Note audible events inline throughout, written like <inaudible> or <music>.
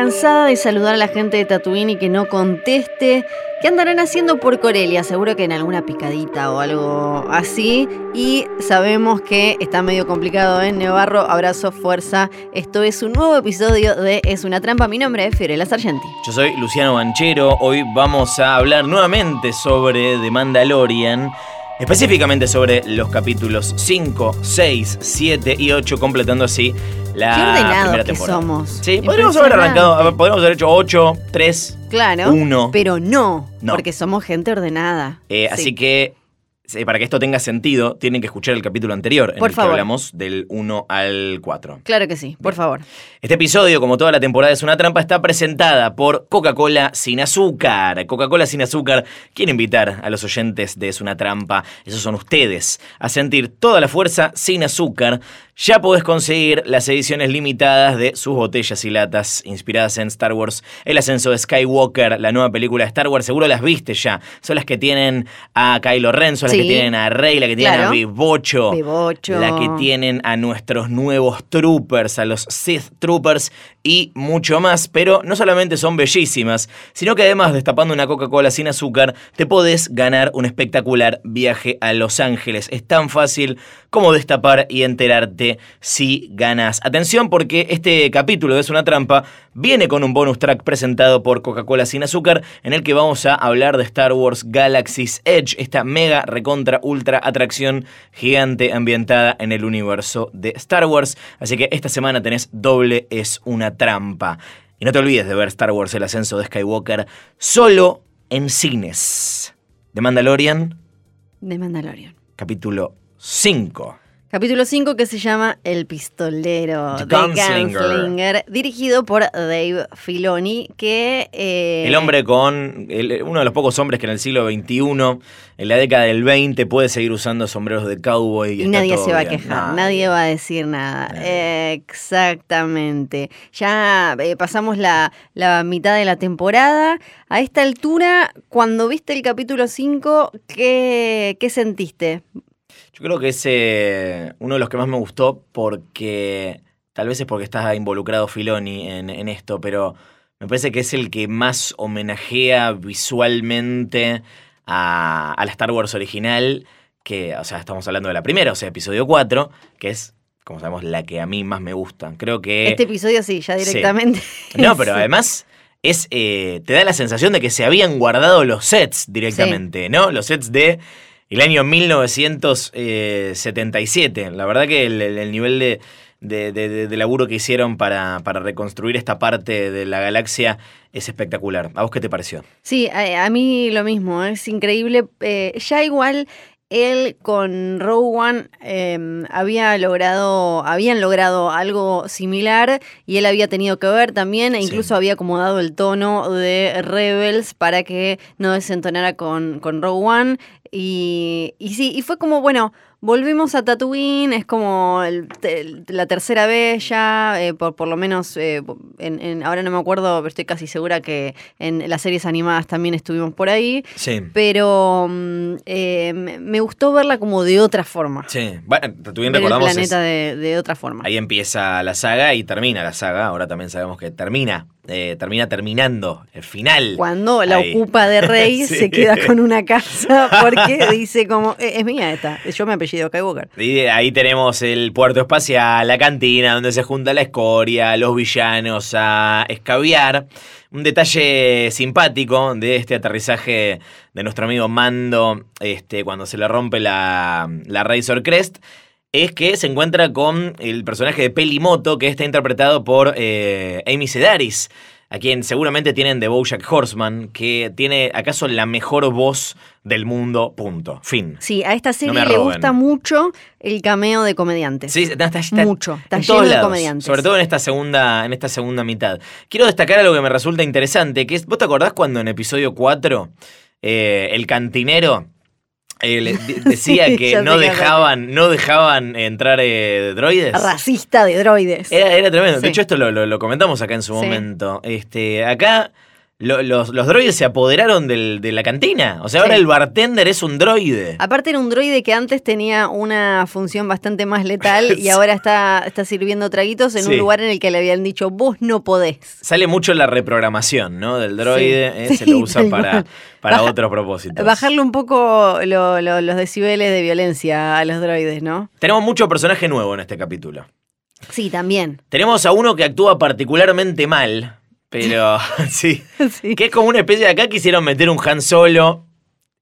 Cansada de saludar a la gente de Tatooine y que no conteste. ¿Qué andarán haciendo por Corelia? Seguro que en alguna picadita o algo así. Y sabemos que está medio complicado en Nevarro. Abrazo, fuerza. Esto es un nuevo episodio de Es una trampa. Mi nombre es Fiorella Sargenti. Yo soy Luciano Banchero. Hoy vamos a hablar nuevamente sobre The Mandalorian. Específicamente sobre los capítulos 5, 6, 7 y 8, completando así la Qué ordenados primera que temporada. somos. Sí, podríamos haber arrancado, podríamos haber hecho 8, 3, Claro. 1. Pero no, No. porque somos gente ordenada. Eh, Sí. Así que, para que esto tenga sentido, tienen que escuchar el capítulo anterior, en Por el favor. que hablamos del 1 al 4. Claro que sí, por Bien. favor. Este episodio, como toda la temporada es una trampa, está presentada por Coca-Cola sin azúcar. Coca-Cola sin azúcar quiere invitar a los oyentes de Es una trampa, esos son ustedes, a sentir toda la fuerza sin azúcar. Ya podés conseguir las ediciones limitadas de sus botellas y latas inspiradas en Star Wars, El ascenso de Skywalker, la nueva película de Star Wars, seguro las viste ya. Son las que tienen a Kylo Ren, son las Sí. Que tienen a Rey, la que tienen Claro. a Bibocho. La que tienen a nuestros nuevos troopers, a los Sith Troopers y mucho más. Pero no solamente son bellísimas, sino que además destapando una Coca-Cola sin azúcar, te podés ganar un espectacular viaje a Los Ángeles. Es tan fácil como destapar y enterarte si ganas. Atención porque este capítulo de Es una trampa viene con un bonus track presentado por Coca-Cola sin azúcar en el que vamos a hablar de Star Wars Galaxy's Edge, esta mega recontra ultra atracción gigante ambientada en el universo de Star Wars. Así que esta semana tenés doble es una trampa. Y no te olvides de ver Star Wars El ascenso de Skywalker solo en cines. De Mandalorian, De Mandalorian. capítulo 5. Capítulo 5 que se llama El pistolero The de Gunslinger. Gunslinger, dirigido por Dave Filoni, que... eh, El hombre con. el- uno de los pocos hombres que en el siglo XXI, en la década del 20, puede seguir usando sombreros de cowboy. Y está nadie se va a quejar, nadie va a decir nada. Exactamente. Ya eh, pasamos la, la mitad de la temporada. A esta altura, cuando viste el capítulo 5, ¿qué, qué sentiste? Yo creo que es eh, uno de los que más me gustó porque. Tal vez es porque está involucrado Filoni en, en esto, pero me parece que es el que más homenajea visualmente a, a la Star Wars original. Que, o sea, estamos hablando de la primera, o sea, episodio 4, que es, como sabemos, la que a mí más me gusta. Creo que. Este episodio sí, ya sí. directamente. No, <laughs> pero además es eh, te da la sensación de que se habían guardado los sets directamente, ¿no? Los sets de el año 1977. La verdad que el, el- el nivel de, de- de- laburo que hicieron para, para reconstruir esta parte de la galaxia es espectacular. ¿A vos qué te pareció? Sí, a, a mí lo mismo, es increíble. Eh, ya igual él con Rogue One eh, había logrado, habían logrado algo similar y él había tenido que ver también e Sí. incluso había acomodado el tono de Rebels para que no desentonara con, con Rogue One. Y, y sí, y fue como, bueno, volvimos a Tatooine, es como el- la tercera vez ya, eh, por, por lo menos, eh, en, en- ahora no me acuerdo, pero estoy casi segura que en las series animadas también estuvimos por ahí, Sí. pero mm, eh, me gustó verla como de otra forma. Sí. Bueno, Tatooine Ver el recordamos es- planeta de, de otra forma. Ahí empieza la saga y termina la saga. Ahora también sabemos que termina. eh, termina terminando. El final. Cuando la Ahí. ocupa de rey Sí. <laughs> se queda con una casa porque dice como, "Eh, es mía esta, yo me apellido Ahí tenemos el puerto espacial, la cantina donde se junta la escoria, los villanos a escabiar. Un detalle simpático de este aterrizaje de nuestro amigo Mando este, cuando se le rompe la, la Razor Crest es que se encuentra con el personaje de Pelimoto que está interpretado por eh, Amy Sedaris, a quien seguramente tienen de Bojack Horseman, que tiene acaso la mejor voz del mundo, punto, fin. Sí, a esta serie le gusta mucho el cameo de comediantes. Sí, está, Mucho, está en lleno todos de comediantes. Sobre todo en esta segunda, en esta segunda mitad. Quiero destacar algo que me resulta interesante, que es, ¿vos te acordás cuando en episodio 4 eh, el cantinero eh, le- de- <laughs> decía Sí, que no dejaban, no dejaban entrar eh, droides. Racista de droides. Era, era tremendo. De hecho, esto lo, lo- lo comentamos acá en su Sí. momento. Este, acá lo- los, los droides se apoderaron del- de la cantina. O sea, ahora el bartender es un droide. Aparte era un droide que antes tenía una función bastante más letal y <laughs> ahora está, está sirviendo traguitos en Sí. un lugar en el que le habían dicho, vos no podés. Sale mucho la reprogramación, ¿no? Del droide. Eh, se lo usa para, para Baja- otros propósitos. Bajarle un poco lo- lo- los decibeles de violencia a los droides, ¿no? Tenemos mucho personaje nuevo en este capítulo. Sí, también. Tenemos a uno que actúa particularmente mal, pero <laughs> sí. Sí. Que es como una especie de acá quisieron meter un Han Solo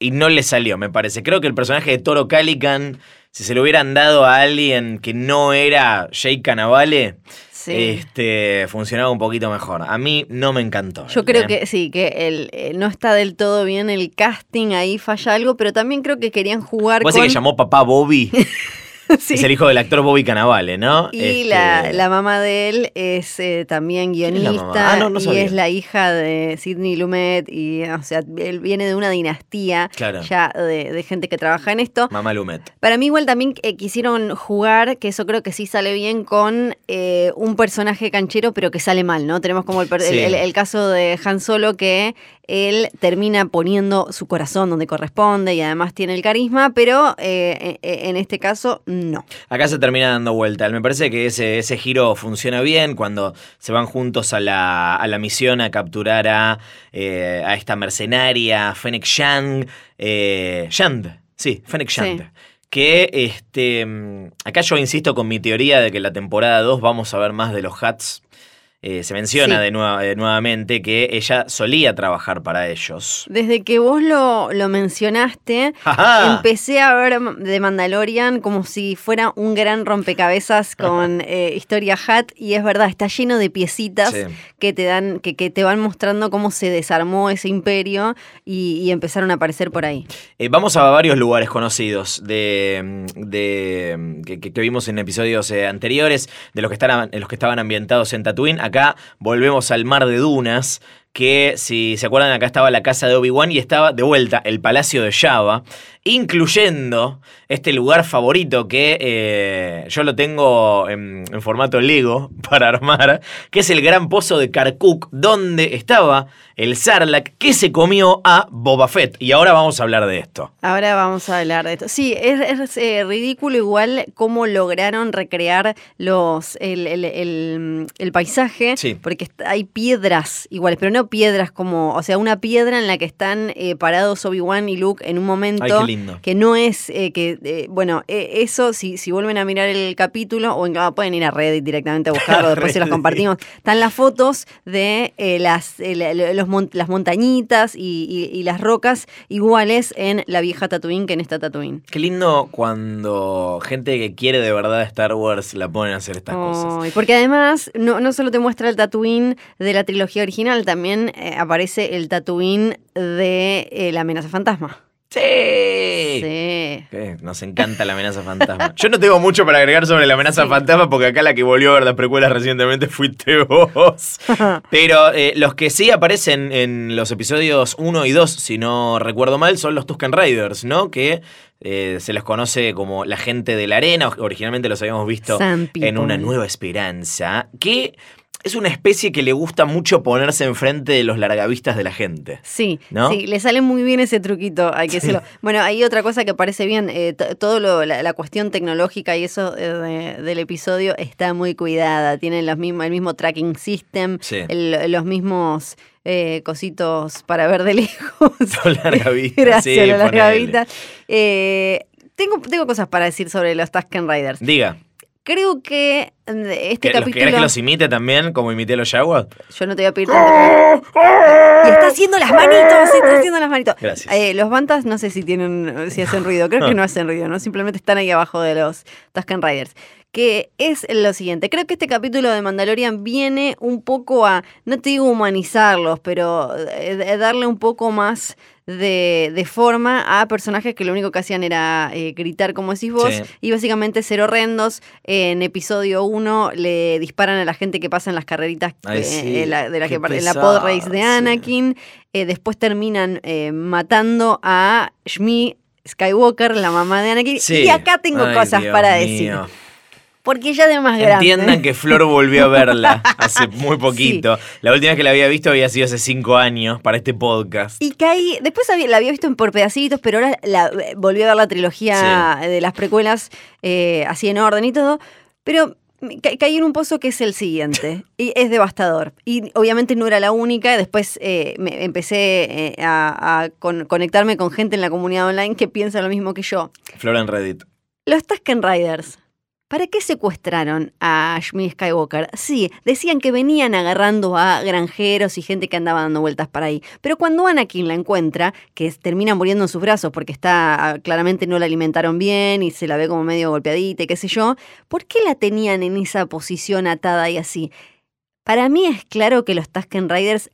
y no le salió, me parece. Creo que el personaje de Toro Calican, si se lo hubieran dado a alguien que no era Jake Cannavale, Sí. este, funcionaba un poquito mejor. A mí no me encantó. Yo ¿eh? creo que sí, que el, eh, no está del todo bien el casting, ahí falla algo, pero también creo que querían jugar Vos con... que llamó papá Bobby. <laughs> <laughs> Sí. Es el hijo del actor Bobby Cannavale, ¿no? Y Este, la, la mamá de él es eh, también guionista Ah, no, no y es la hija de Sidney Lumet y o sea, él viene de una dinastía Claro. ya de, de gente que trabaja en esto. Mamá Lumet. Para mí igual también eh, quisieron jugar, que eso creo que sí sale bien, con eh, un personaje canchero pero que sale mal, ¿no? Tenemos como el, per- el- Sí. el- el caso de Han Solo que él termina poniendo su corazón donde corresponde y además tiene el carisma, pero eh, en- en este caso no. Acá se termina dando vuelta. Me parece que ese, ese giro funciona bien cuando se van juntos a la, a la misión a capturar a, eh, a esta mercenaria, Fennec Shand. Eh, Shand, sí, Fennec Shand. Sí. Que este, mm, acá yo insisto con mi teoría de que en la temporada 2 vamos a ver más de los Hats. Eh, se menciona Sí. de, nueva- de nuevamente que ella solía trabajar para ellos. Desde que vos lo, lo mencionaste, ¡Ajá! empecé a ver de Mandalorian como si fuera un gran rompecabezas <laughs> con eh, historia hat y es verdad, está lleno de piecitas Sí. que te dan, que, que te van mostrando cómo se desarmó ese imperio y, y empezaron a aparecer por ahí. Eh, vamos a varios lugares conocidos de, de- que, que- vimos en episodios eh, anteriores, de los que, estaban, en los que estaban ambientados en Tatooine. Acá volvemos al mar de dunas, que si se acuerdan acá estaba la casa de Obi-Wan y estaba de vuelta el palacio de Java, incluyendo este lugar favorito que eh, yo lo tengo en, en formato Lego <laughs> para armar, que es el gran pozo de Karkuk, donde estaba el Sarlacc que se comió a Boba Fett. Y ahora vamos a hablar de esto. Ahora vamos a hablar de esto. Sí, es, es, eh, ridículo igual cómo lograron recrear los el, el- el- el paisaje, Sí. porque hay piedras iguales, pero no piedras como, o sea, una piedra en la que están eh, parados Obi-Wan y Luke en un momento Ay, qué lindo. que no es, eh, que eh, bueno, eh, eso, si, si vuelven a mirar el capítulo, o en- ah, pueden ir a Reddit directamente a buscarlo, <laughs> después se los compartimos, están las fotos de eh, las, la- los mon- las montañitas y, y- y las rocas iguales en la vieja Tatooine que en esta Tatooine. Qué lindo cuando gente que quiere de verdad Star Wars la ponen a hacer estas cosas. Ay, porque además no, no solo te muestra el Tatooine de la trilogía original, también aparece el Tatooine de la amenaza fantasma. ¡Sí! Sí. Nos encanta la amenaza fantasma. <laughs> Yo no tengo mucho para agregar sobre la amenaza Sí. fantasma porque acá la que volvió a ver las precuelas recientemente fuiste vos. <laughs> Pero eh, los que sí aparecen en los episodios 1 y 2, si no recuerdo mal, son los Tusken Riders, ¿no? Que eh, se les conoce como la gente de la arena. Originalmente los habíamos visto en Una. Nueva Esperanza. Que es una especie que le gusta mucho ponerse enfrente de los largavistas de la gente. Sí, ¿No? sí, le sale muy bien ese truquito, hay que decirlo. Bueno, hay otra cosa que parece bien, eh, todo lo- la, la cuestión tecnológica y eso eh, de- del episodio está muy cuidada, tienen los mismos, el mismo tracking system, Sí. el- los mismos eh, cositos para ver de <laughs> lejos. Los largavistas. <laughs> Gracias, sí, los largavistas. Tengo, tengo cosas para decir sobre los Tusken Riders. Diga. Creo que eh, este ¿Que- los- capítulo... ¿Querés que los imite también, como imité a los Jaguars? Yo no te voy a pedir tanto. Y está haciendo las manitos, está haciendo las manitos. Gracias. Eh, los Bantas no sé si tienen, si hacen ruido, creo que no hacen ruido, ¿no? Simplemente están ahí abajo de los Tusken Riders. Que es lo siguiente, creo que este capítulo de Mandalorian viene un poco a, no te digo humanizarlos, pero eh, darle un poco más de, de forma a personajes que lo único que hacían era eh, gritar, como decís vos, Sí. y básicamente ser horrendos. En episodio 1 le disparan a la gente que pasa en las carreritas Ay, eh, sí, en la- de la que en la pod race de sí. Anakin. Eh, después terminan eh, matando a Shmi Skywalker, la mamá de Anakin. Y acá tengo Ay, cosas Dios para mío. decir. Porque ella de más grande. Entiendan que Flor volvió a verla <laughs> hace muy poquito. La última vez que la había visto había sido hace cinco años para este podcast. Y caí, después había- la había visto en por pedacitos, pero ahora la, volví a ver la trilogía de las precuelas eh, así en orden y todo. Pero ca- caí en un pozo que es el siguiente. <laughs> y es devastador. Y obviamente no era la única. Después eh, me empecé eh, a, a con- conectarme con gente en la comunidad online que piensa lo mismo que yo. Flor en Reddit. Los Tusken Riders. ¿Para qué secuestraron a Shmi Skywalker? Sí, decían que venían agarrando a granjeros y gente que andaba dando vueltas para ahí. Pero cuando Anakin la encuentra, que termina muriendo en sus brazos porque está claramente no la alimentaron bien y se la ve como medio golpeadita y qué sé yo, ¿por qué la tenían en esa posición atada y así? Para mí es claro que los Tusken Riders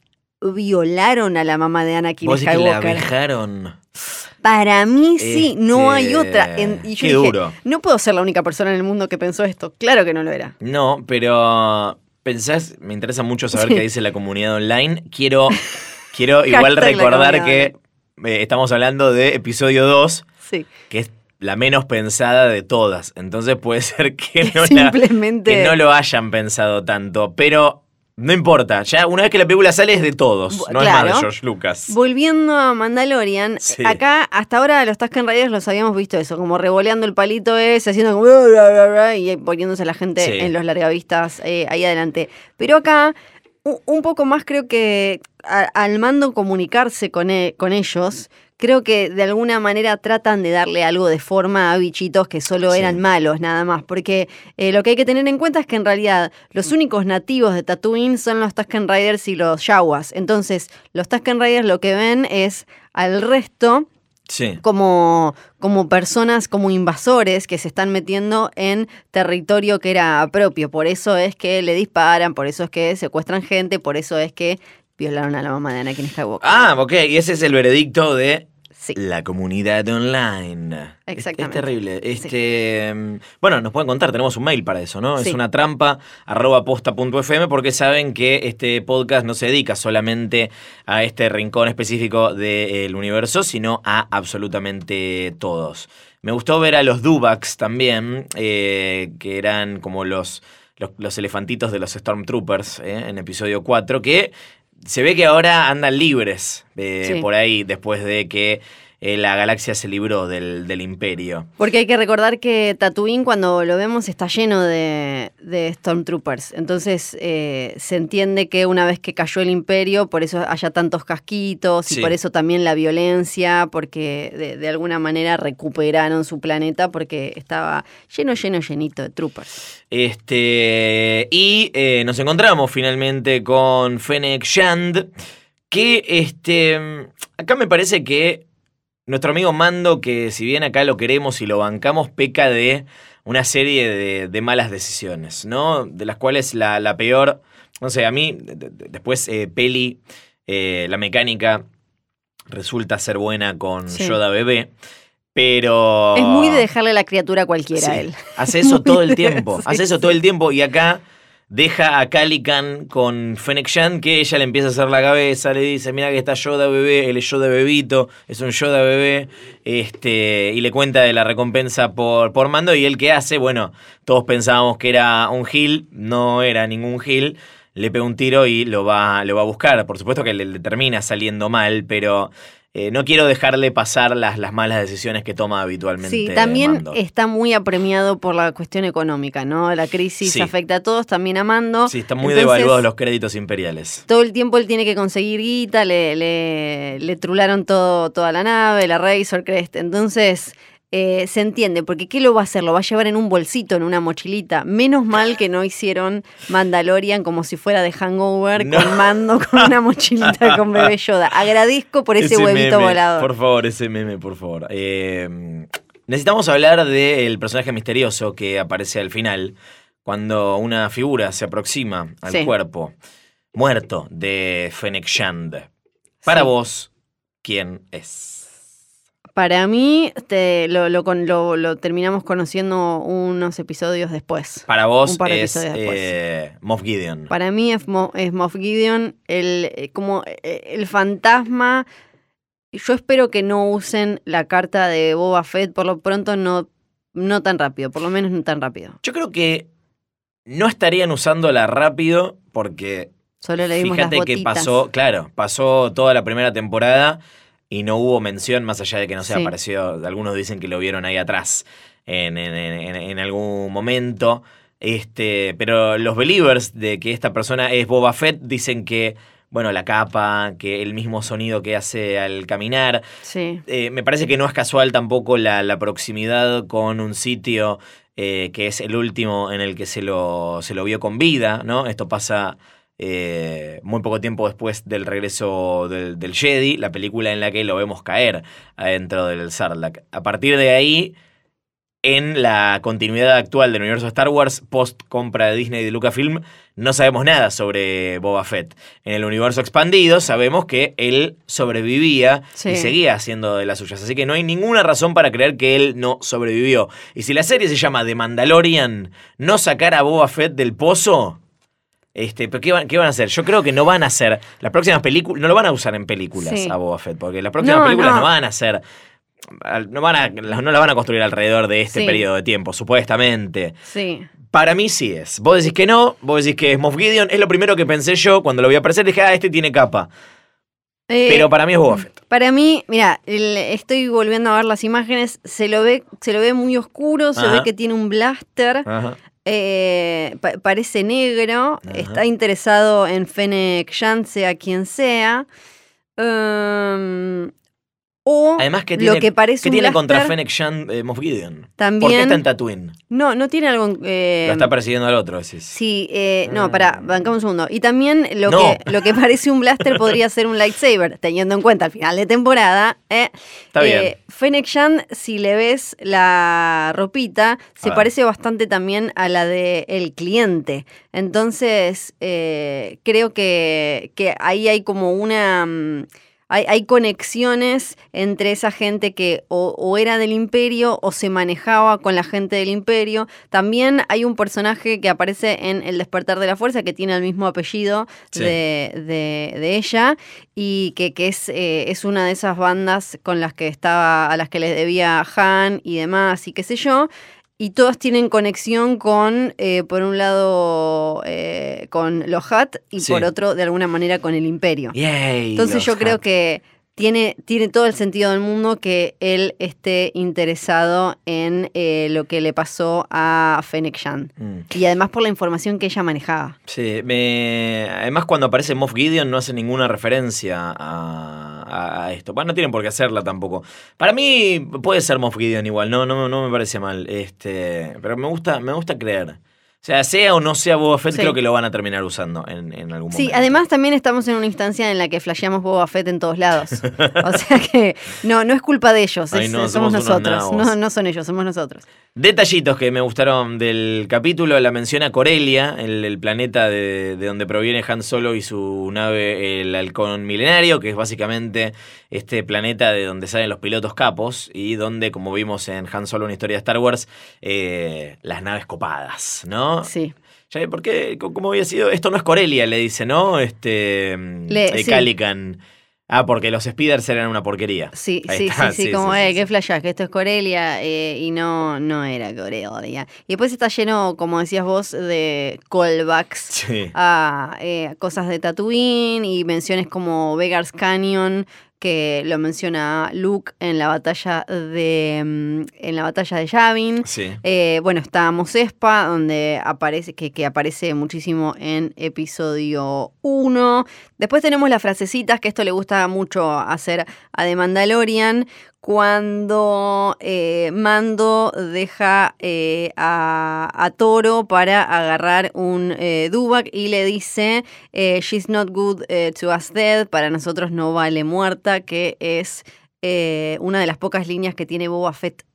violaron a la mamá de Anakin ¿Vos decís que la Skywalker. dejaron? Para mí sí, no hay Este, otra. En- y yo qué dije, duro. no puedo ser la única persona en el mundo que pensó esto. Claro que no lo era. No, pero pensás, me interesa mucho saber Sí. qué dice la comunidad online. Quiero, <laughs> quiero igual recordar que eh, estamos hablando de episodio 2, Sí. que es la menos pensada de todas. Entonces puede ser que <laughs> no, la- Simplemente. que no lo hayan pensado tanto. Pero no importa, ya una vez que la película sale es de todos, no es más de. George Lucas. Volviendo a Mandalorian, Sí. acá hasta ahora los Tusken Raiders los habíamos visto eso, como revoleando el palito ese, haciendo como bla, bla, bla, bla, y poniéndose la gente Sí. en los largavistas eh, ahí adelante. Pero acá, un poco más creo que a- al mando comunicarse con, e- con ellos, creo que de alguna manera tratan de darle algo de forma a bichitos que solo Sí. eran malos, nada más. Porque eh, lo que hay que tener en cuenta es que en realidad los únicos nativos de Tatooine son los Tusken Riders y los Yaguas. Entonces, los Tusken Riders lo que ven es al resto Sí. como, como personas, como invasores que se están metiendo en territorio que era propio. Por eso es que le disparan, por eso es que secuestran gente, por eso es que violaron a la mamá de Anakin Skywalker. Ah, ok, y ese es el veredicto de Sí. la comunidad online. Exactamente. Es, terrible. Este, mm, Bueno, nos pueden contar, tenemos un mail para eso, ¿no? Sí. Es una trampa arroba posta.fm porque saben que este podcast no se dedica solamente a este rincón específico del universo, sino a absolutamente todos. Me gustó ver a los Dubaks también, eh, que eran como los, los, los elefantitos de los Stormtroopers eh, en episodio 4, que se ve que ahora andan libres eh, Sí. por ahí después de que eh, la galaxia se libró del, del imperio. Porque hay que recordar que Tatooine cuando lo vemos está lleno de, de Stormtroopers. Entonces eh, se entiende que una vez que cayó el imperio, por eso haya tantos casquitos y Sí. por eso también la violencia, porque de, de alguna manera recuperaron su planeta porque estaba lleno, lleno, llenito de troopers. Este, y eh, nos encontramos finalmente con Fennec Shand, que este, acá me parece que nuestro amigo Mando, que si bien acá lo queremos y lo bancamos, peca de una serie de, de malas decisiones, ¿no? De las cuales la, la peor, no sé, a mí, de- de- después eh, Peli, eh, la mecánica, resulta ser buena con Sí. Yoda bebé, pero... Es muy de dejarle la criatura a cualquiera a él. Hace eso <laughs> todo el tiempo. <laughs> hace eso todo el tiempo. Y acá deja a Calican con Fennec Shan, que ella le empieza a hacer la cabeza, le dice, mira que está Yoda bebé, él es Yoda bebito, es un Yoda bebé, este, y le cuenta de la recompensa por, por mando, y él qué hace, bueno, todos pensábamos que era un Gil, no era ningún Gil, le pega un tiro y lo va, lo va a buscar. Por supuesto que le termina saliendo mal, pero eh, no quiero dejarle pasar las, las malas decisiones que toma habitualmente. Sí, también Mando. está muy apremiado por la cuestión económica, ¿no? La crisis Sí. afecta a todos, también a Mando. Sí, están muy Entonces, devaluados los créditos imperiales. Todo el tiempo él tiene que conseguir guita, le, le, le trularon todo, toda la nave, la Razor Crest. Entonces, eh, se entiende, porque ¿qué lo va a hacer? Lo va a llevar en un bolsito, en una mochilita. Menos mal que no hicieron Mandalorian como si fuera de Hangover, No. con mando con una mochilita con bebé Yoda. Agradezco por ese, huevito meme, volador. Por favor, ese meme, por favor. Eh, necesitamos hablar del personaje misterioso que aparece al final, cuando una figura se aproxima al Sí. cuerpo muerto de Fennec Shand. Para Sí. vos, ¿quién es? Para mí, te- lo, lo lo- lo terminamos conociendo unos episodios después. Para vos Un par de es eh, Moff Gideon. Para mí es, Mo- es Moff Gideon el, eh, como eh, el fantasma yo espero que no usen la carta de Boba Fett, por lo pronto no, no tan rápido, por lo menos no tan rápido. Yo creo que no estarían usándola rápido porque Solo le dimos fíjate las que pasó, claro, pasó toda la primera temporada y no hubo mención más allá de que no Sí. apareció, algunos dicen que lo vieron ahí atrás en, en- en- en algún momento. Este, pero los believers de que esta persona es Boba Fett dicen que, bueno, la capa, que el mismo sonido que hace al caminar, Sí. eh, me parece que no es casual tampoco la, la proximidad con un sitio eh, que es el último en el que se lo, se lo vio con vida, ¿no? Esto pasa eh, muy poco tiempo después del regreso del, del Jedi, la película en la que lo vemos caer adentro del Sarlacc. A partir de ahí, en la continuidad actual del universo Star Wars, post compra de Disney y de Lucasfilm, no sabemos nada sobre Boba Fett. En el universo expandido sabemos que él sobrevivía Sí. y seguía haciendo de las suyas. Así que no hay ninguna razón para creer que él no sobrevivió. Y si la serie se llama The Mandalorian, no sacar a Boba Fett del pozo. Este, ¿pero qué van, qué van a hacer? Yo creo que no van a hacer. Las próximas películas. No lo van a usar en películas Sí. a Boba Fett. Porque las próximas No, películas no. no. van a ser. No, van a, no la van a construir alrededor de este Sí. periodo de tiempo, supuestamente. Sí. Para mí sí es. Vos decís que no, vos decís que es Moff Gideon. Es lo primero que pensé yo cuando lo vi aparecer. Dije, ah, este tiene capa. Eh, Pero para mí es Boba Fett. Para mí, mira, estoy volviendo a ver las imágenes, se lo ve, se lo ve muy oscuro, se ve que tiene un blaster, Ajá. Eh, pa- parece negro, Ajá. está interesado en Fennec Shand, sea quien sea. Um, o Además, que lo tiene, que parece ¿qué un tiene contra Fennec Shand eh, Moff Gideon? ¿Por qué también. está en Tatooine? No, no tiene algo. eh, lo está persiguiendo al otro, decís. Sí, eh, no, pará, bancamos un segundo. Y también lo, No. que, lo que parece un blaster podría ser un lightsaber, teniendo en cuenta al final de temporada. eh, Está bien. Fennec Shand, si le ves la ropita, se parece bastante también a la de el cliente. Entonces, creo que, que ahí hay como una... mm, hay, hay conexiones entre esa gente que o, o era del imperio o se manejaba con la gente del imperio. También hay un personaje que aparece en El despertar de la fuerza que tiene el mismo apellido Sí. de, de- de ella y que, que es, eh, es una de esas bandas con las que estaba, a las que les debía Han y demás y qué sé yo. Y todas tienen conexión con, eh, por un lado, eh, con los Hat y Sí. por otro, de alguna manera, con el Imperio. Yay, Entonces yo creo que tiene, tiene todo el sentido del mundo que él esté interesado en eh, lo que le pasó a Fennec Shand. Mm. Y además por la información que ella manejaba. Sí, me... además cuando aparece Moff Gideon no hace ninguna referencia a, a- esto. No tienen por qué hacerla tampoco. Para mí puede ser Moff Gideon igual, no, no, no me parece mal. Este, pero me gusta, me gusta creer. O sea, sea o no sea Boba Fett, Sí. creo que lo van a terminar usando en, en algún momento. Sí, además también estamos en una instancia en la que flasheamos Boba Fett en todos lados. <laughs> O sea que no, no es culpa de ellos, Ay, es- no, somos, nosotros. No, no son ellos, somos nosotros. Detallitos que me gustaron del capítulo, la menciona Corelia, el, el planeta de, de donde proviene Han Solo y su nave, el halcón milenario, que es básicamente este planeta de donde salen los pilotos capos y donde, como vimos en Han Solo, una historia de Star Wars, eh, las naves copadas, ¿no? Sí. Ya, ¿Por qué? ¿Cómo había sido? Esto no es Corelia, le dice, ¿no? Este. Le- eh, sí. Calican. Ah, porque los speeders eran una porquería. Sí, sí, sí, sí, <laughs> sí, como, eh, qué sí. flashás, que esto es Corelia eh, y no, no era Corelia. Y después está lleno, como decías vos, de callbacks a eh, cosas de Tatooine y menciones como Vegas Canyon que lo menciona Luke en la batalla de mm, en la batalla de Yavin. Sí. Eh, bueno, está Mos Espa, donde aparece, que, que aparece muchísimo en episodio 1. Después tenemos las frasecitas, que esto le gusta mucho hacer a The Mandalorian, cuando eh, Mando deja eh, a, a Toro para agarrar un eh, Dubak y le dice, She's not good to us dead, para nosotros no vale muerta, que es una de las pocas líneas que tiene Boba Fett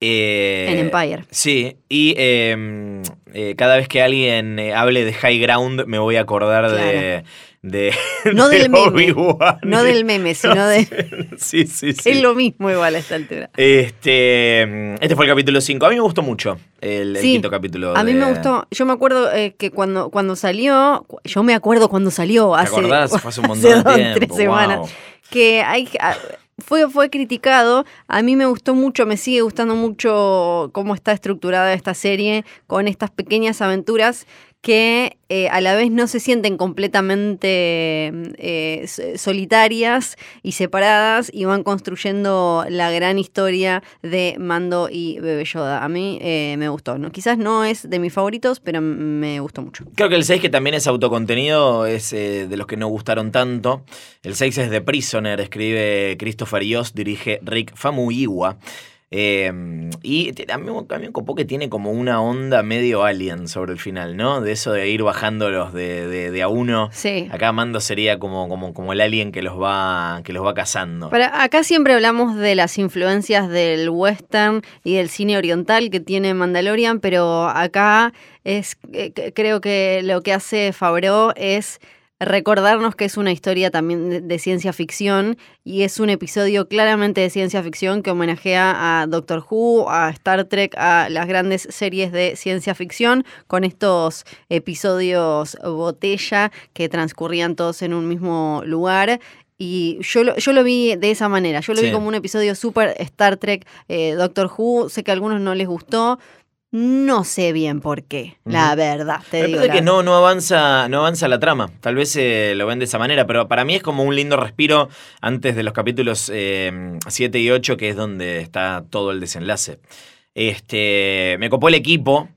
en Empire. Sí, y eh, cada vez que alguien hable de High Ground me voy a acordar de, de, No de del meme. No del meme, sino <laughs> de. Sí, sí, <laughs> sí. Es lo mismo igual a esta altura. Este, este fue el capítulo 5. A mí me gustó mucho el, quinto capítulo. A mí de- me gustó. Yo me acuerdo eh, que cuando, cuando salió. Yo me acuerdo cuando salió ¿Te hace. acordás? <laughs> Fue hace un hace montón de tiempo. tres semanas. que hay a- fue, fue criticado. A mí me gustó mucho, me sigue gustando mucho cómo está estructurada esta serie con estas pequeñas aventuras que eh, a la vez no se sienten completamente eh, solitarias y separadas y van construyendo la gran historia de Mando y Bebe Yoda. A mí eh, me gustó. ¿no? Quizás no es de mis favoritos, pero me gustó mucho. Creo que el 6, que también es autocontenido, es de los que no gustaron tanto. El 6 es The Prisoner, escribe Christopher Yost, dirige Rick Famuyiwa. Eh, y a mí, a mí me copó que tiene como una onda medio alien sobre el final, ¿no? De eso de ir bajándolos de, de, de a uno. Sí. Acá Mando sería como, como, como el alien que los va, que los va cazando. Para, acá siempre hablamos de las influencias del western y del cine oriental que tiene Mandalorian, pero acá es eh, creo que lo que hace Favreau es recordarnos que es una historia también de, de ciencia ficción y es un episodio claramente de ciencia ficción que homenajea a Doctor Who, a Star Trek, a las grandes series de ciencia ficción con estos episodios botella que transcurrían todos en un mismo lugar. Y yo lo, yo lo vi de esa manera. Yo lo vi como un episodio súper Star Trek, eh, Doctor Who. Sé que a algunos no les gustó. No sé bien por qué, la verdad. Te digo la- que no, no, avanza, no avanza la trama. Tal vez eh, lo ven de esa manera, pero para mí es como un lindo respiro antes de los capítulos 7 y 8, que es donde está todo el desenlace. Este, me copó el equipo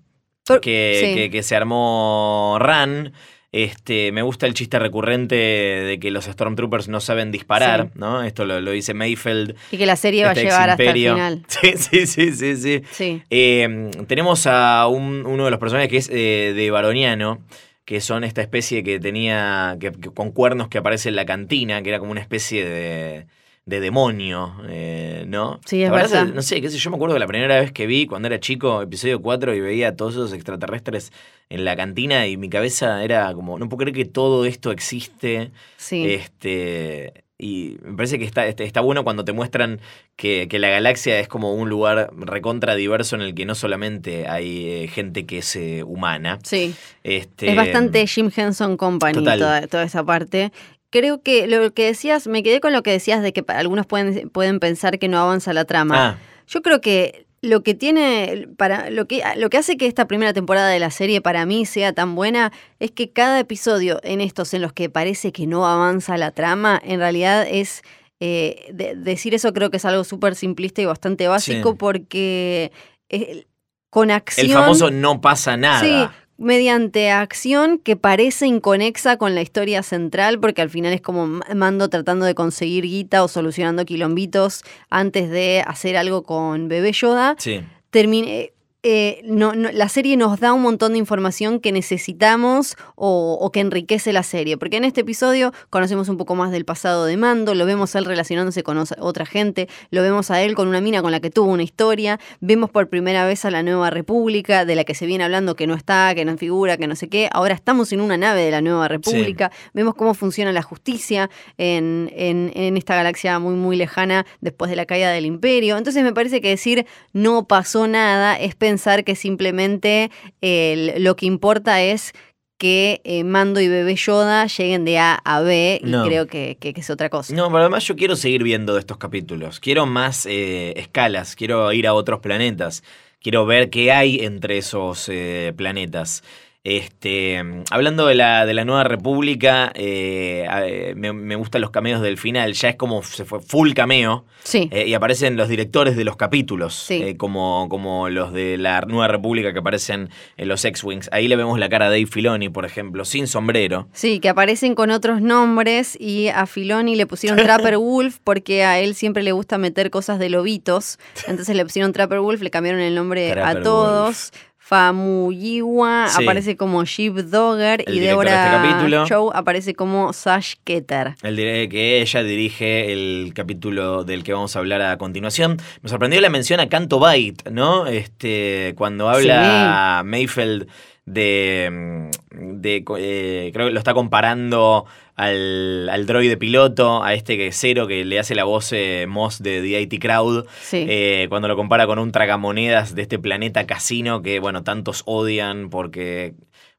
Por- que, sí. que- que se armó Ran. Este, me gusta el chiste recurrente de que los Stormtroopers no saben disparar, Sí. ¿no? Esto lo, lo dice Mayfield. Y que la serie va a este llegar hasta el final. <laughs> Sí, sí, sí, sí, sí. Sí. Eh, tenemos a un- uno de los personajes que es eh, de Baroniano, que son esta especie que tenía, que, que- con cuernos que aparece en la cantina, que era como una especie de, de demonio, eh, ¿no? Sí, ¿Te es verdad. No sé, qué sé yo, me acuerdo de la primera vez que vi, cuando era chico, episodio 4, y veía a todos esos extraterrestres en la cantina, y mi cabeza era como, no puedo creer que todo esto existe. Sí. Este, y me parece que está, este, está bueno cuando te muestran que, que la galaxia es como un lugar recontra diverso en el que no solamente hay eh, gente que es eh, humana. sí. Este, Es bastante Jim Henson Company toda, toda esa parte. Creo que lo que decías, me quedé con lo que decías de que algunos pueden, pueden pensar que no avanza la trama. Ah, Yo creo que lo que tiene para lo que lo que hace que esta primera temporada de la serie para mí sea tan buena es que cada episodio en estos en los que parece que no avanza la trama en realidad es eh, de- decir eso creo que es algo súper simplista y bastante básico Sí. porque eh, con acción el famoso no pasa nada. Sí, mediante acción que parece inconexa con la historia central, porque al final es como Ma- Mando tratando de conseguir guita o solucionando quilombitos antes de hacer algo con Bebé Yoda. Sí. Termine, eh, no, no- la serie nos da un montón de información que necesitamos o, o que enriquece la serie, porque en este episodio conocemos un poco más del pasado de Mando, lo vemos a él relacionándose con otra gente, lo vemos a él con una mina con la que tuvo una historia, vemos por primera vez a la Nueva República, de la que se viene hablando que no está, que no figura, que no sé qué, ahora estamos en una nave de la Nueva República, vemos cómo funciona la justicia en, en- en esta galaxia muy, muy lejana después de la caída del imperio, entonces me parece que decir no pasó nada es pensar que simplemente eh, lo que importa es que eh, Mando y Bebé Yoda lleguen de A a B y No. creo que, que- que es otra cosa. No, pero además yo quiero seguir viendo estos capítulos. Quiero más eh, escalas, quiero ir a otros planetas. Quiero ver qué hay entre esos eh, planetas. Este, hablando de la, de la nueva república, eh, eh, me, me gustan los cameos del final. Ya es como se fue full cameo. Sí, eh, y aparecen los directores de los capítulos, Sí. eh, como, como los de la Nueva República que aparecen en los X-Wings. Ahí le vemos la cara a Dave Filoni, por ejemplo, sin sombrero. sí, que aparecen con otros nombres y a Filoni le pusieron <laughs> Trapper Wolf porque a él siempre le gusta meter cosas de lobitos. <laughs> Entonces le pusieron Trapper Wolf, le cambiaron el nombre a todos. Famuyiwa Sí. aparece como Sheep Dogger El y director de este Deborah. Chow aparece como Sash Keter. El diré que ella dirige el capítulo del que vamos a hablar a continuación. Me sorprendió la mención a Canto Byte, ¿no? Este, cuando habla Mayfeld de. mm, de eh, creo que lo está comparando al, al droide piloto, a este que es cero que le hace la voz eh, Moss de The IT Crowd. Sí. Eh, cuando lo compara con un tragamonedas de este planeta casino que, bueno, tantos odian porque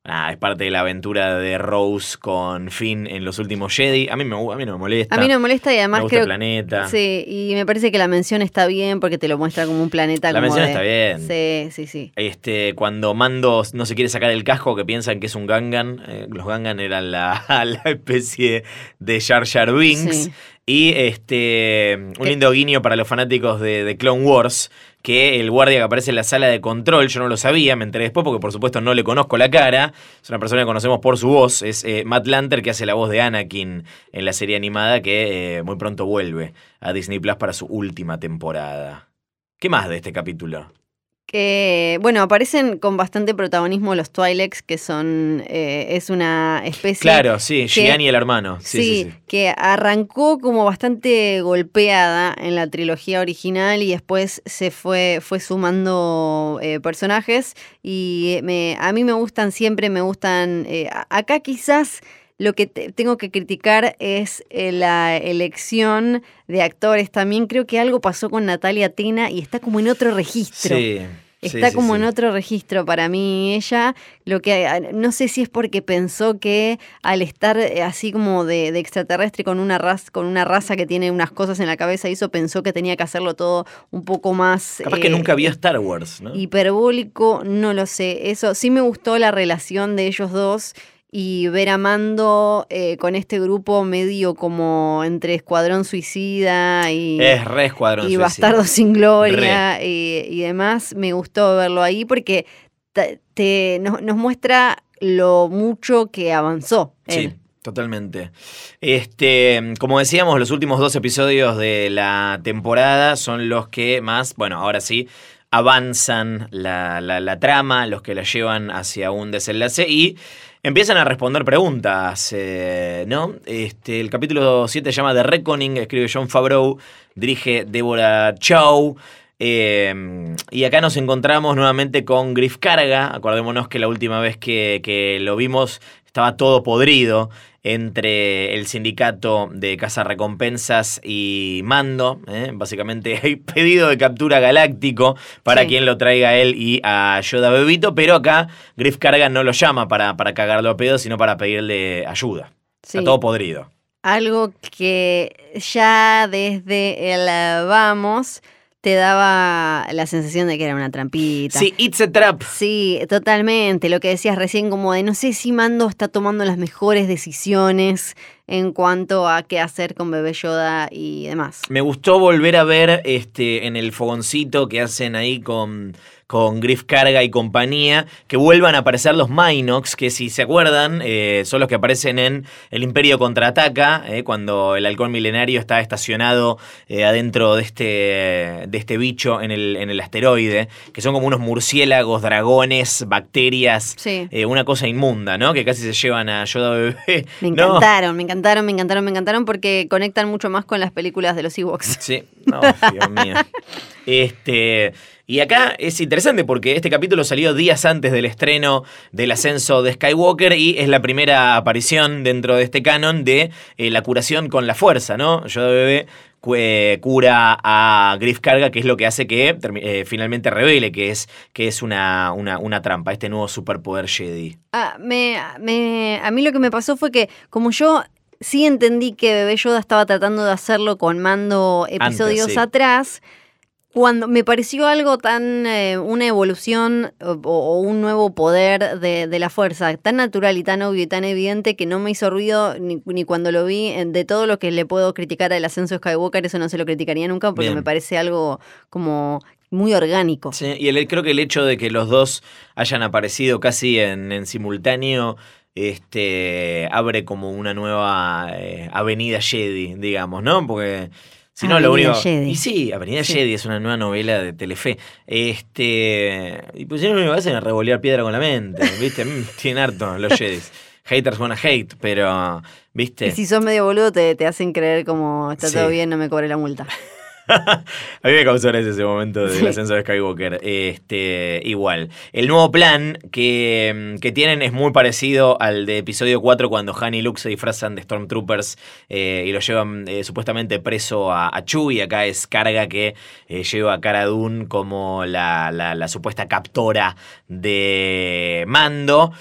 ah, es parte de la aventura de Rose con Finn en los últimos Jedi. A mí, me, a mí no me molesta. A mí no me molesta y me además gusta creo el planeta. Sí, y me parece que la mención está bien porque te lo muestra como un planeta La como mención de- está bien. Sí, sí, sí. Este, cuando Mando no se quiere sacar el casco, que piensan que es un Gangan. eh, los Gangan eran la, <laughs> la especie de Jar Jar Binks. Sí. Y este, un Que- lindo guiño para los fanáticos de, de Clone Wars, que el guardia que aparece en la sala de control, yo no lo sabía, me enteré después porque por supuesto no le conozco la cara, es una persona que conocemos por su voz, es eh, Matt Lanter que hace la voz de Anakin en la serie animada que eh, muy pronto vuelve a Disney Plus para su última temporada. ¿Qué más de este capítulo? Que, bueno, aparecen con bastante protagonismo los Twi'leks, que son, eh, es una especie... Claro, sí, Gianni y el hermano. Sí, sí, sí. que arrancó como bastante golpeada en la trilogía original y después se fue, fue sumando eh, personajes y me, a mí me gustan siempre, me gustan... eh, acá quizás lo que te- tengo que criticar es eh, la elección de actores. También creo que algo pasó con Natalia Tena y está como en otro registro. Sí, Está sí, como sí. en otro registro para mí ella. Lo que ah, no sé si es porque pensó que al estar eh, así como de, de extraterrestre con una raza, con una raza que tiene unas cosas en la cabeza, hizo pensó que tenía que hacerlo todo un poco más Capaz que eh, nunca vio Star Wars, ¿no? hiperbólico, no lo sé. Eso sí me gustó la relación de ellos dos. Y ver a Mando eh, con este grupo medio como entre Escuadrón Suicida y, es re escuadrón y. Bastardo sin Gloria y, y demás. Me gustó verlo ahí porque te, te- nos, nos muestra lo mucho que avanzó. Sí, totalmente. Este, como decíamos, los últimos dos episodios de la temporada son los que más, bueno, ahora sí, avanzan la, la- la trama, los que la llevan hacia un desenlace y empiezan a responder preguntas, eh, ¿no? Este, el capítulo 7 se llama The Reckoning, escribe John Favreau, dirige Deborah Chow. Eh, y acá nos encontramos nuevamente con Griff Carga. Acordémonos que la última vez que, que lo vimos estaba todo podrido entre el sindicato de cazarrecompensas y Mando. ¿eh? Básicamente <laughs> hay pedido de captura galáctico para Sí. quien lo traiga a él y a Yoda Bebito, pero acá Griff Carga no lo llama para, para cagarlo a pedo, sino para pedirle ayuda. Sí. Está todo podrido. Algo que ya desde el eh, vamos te daba la sensación de que era una trampita. Sí, it's a trap. Sí, totalmente. Lo que decías recién, como de no sé si Mando está tomando las mejores decisiones en cuanto a qué hacer con Bebé Yoda y demás. Me gustó volver a ver este, en el fogoncito que hacen ahí con, con Griff Carga y compañía, que vuelvan a aparecer los Minox, que si se acuerdan, eh, son los que aparecen en El Imperio Contraataca, eh, cuando el halcón milenario está estacionado eh, adentro de este, de este bicho en el, en el asteroide, que son como unos murciélagos, dragones, bacterias, Sí. una cosa inmunda, ¿no? Que casi se llevan a Yoda Bebé. Me <laughs> No. encantaron, me encantaron, me encantaron, me encantaron porque conectan mucho más con las películas de los Ewoks. Sí, no, Dios mío. Este, y acá es interesante porque este capítulo salió días antes del estreno del ascenso de Skywalker y es la primera aparición dentro de este canon de eh, la curación con la fuerza, ¿no? Yoda bebé cu- eh, cura a Griff Carga, que es lo que hace que eh, finalmente revele que es, que es una, una, una trampa, este nuevo superpoder Jedi. Ah, me, me- a mí lo que me pasó fue que como yo sí entendí que Bebé Yoda estaba tratando de hacerlo con mando episodios sí. atrás, cuando me pareció algo tan, eh, una evolución o, o un nuevo poder de, de la fuerza, tan natural y tan obvio y tan evidente que no me hizo ruido ni, ni cuando lo vi. En- De todo lo que le puedo criticar al ascenso de Skywalker, eso no se lo criticaría nunca porque Bien. me parece algo como muy orgánico. Sí, y el- creo que el hecho de que los dos hayan aparecido casi en, en simultáneo este, abre como una nueva eh, avenida Jedi, digamos, ¿no? Porque Si no, lo único. Jedi. Y sí, Avenida Sí. Jedi es una nueva novela de Telefe. Este. Y pues lo único que hacen es revolear piedra con la mente. ¿Viste? Mm, <laughs> Tienen harto los Jedis. Haters wanna hate, pero. ¿Viste? Y si sos medio boludo, te, te hacen creer como está todo bien, no me cobre la multa. <laughs> <laughs> A mí me causó gracia ese momento del Sí. ascenso de Skywalker. Este, igual. El nuevo plan que, que tienen es muy parecido al de episodio 4 cuando Han y Luke se disfrazan de Stormtroopers eh, y lo llevan eh, supuestamente preso a, a Chewie. Acá es Carga que eh, lleva a Cara Dune como la, la- la supuesta captora de Mando.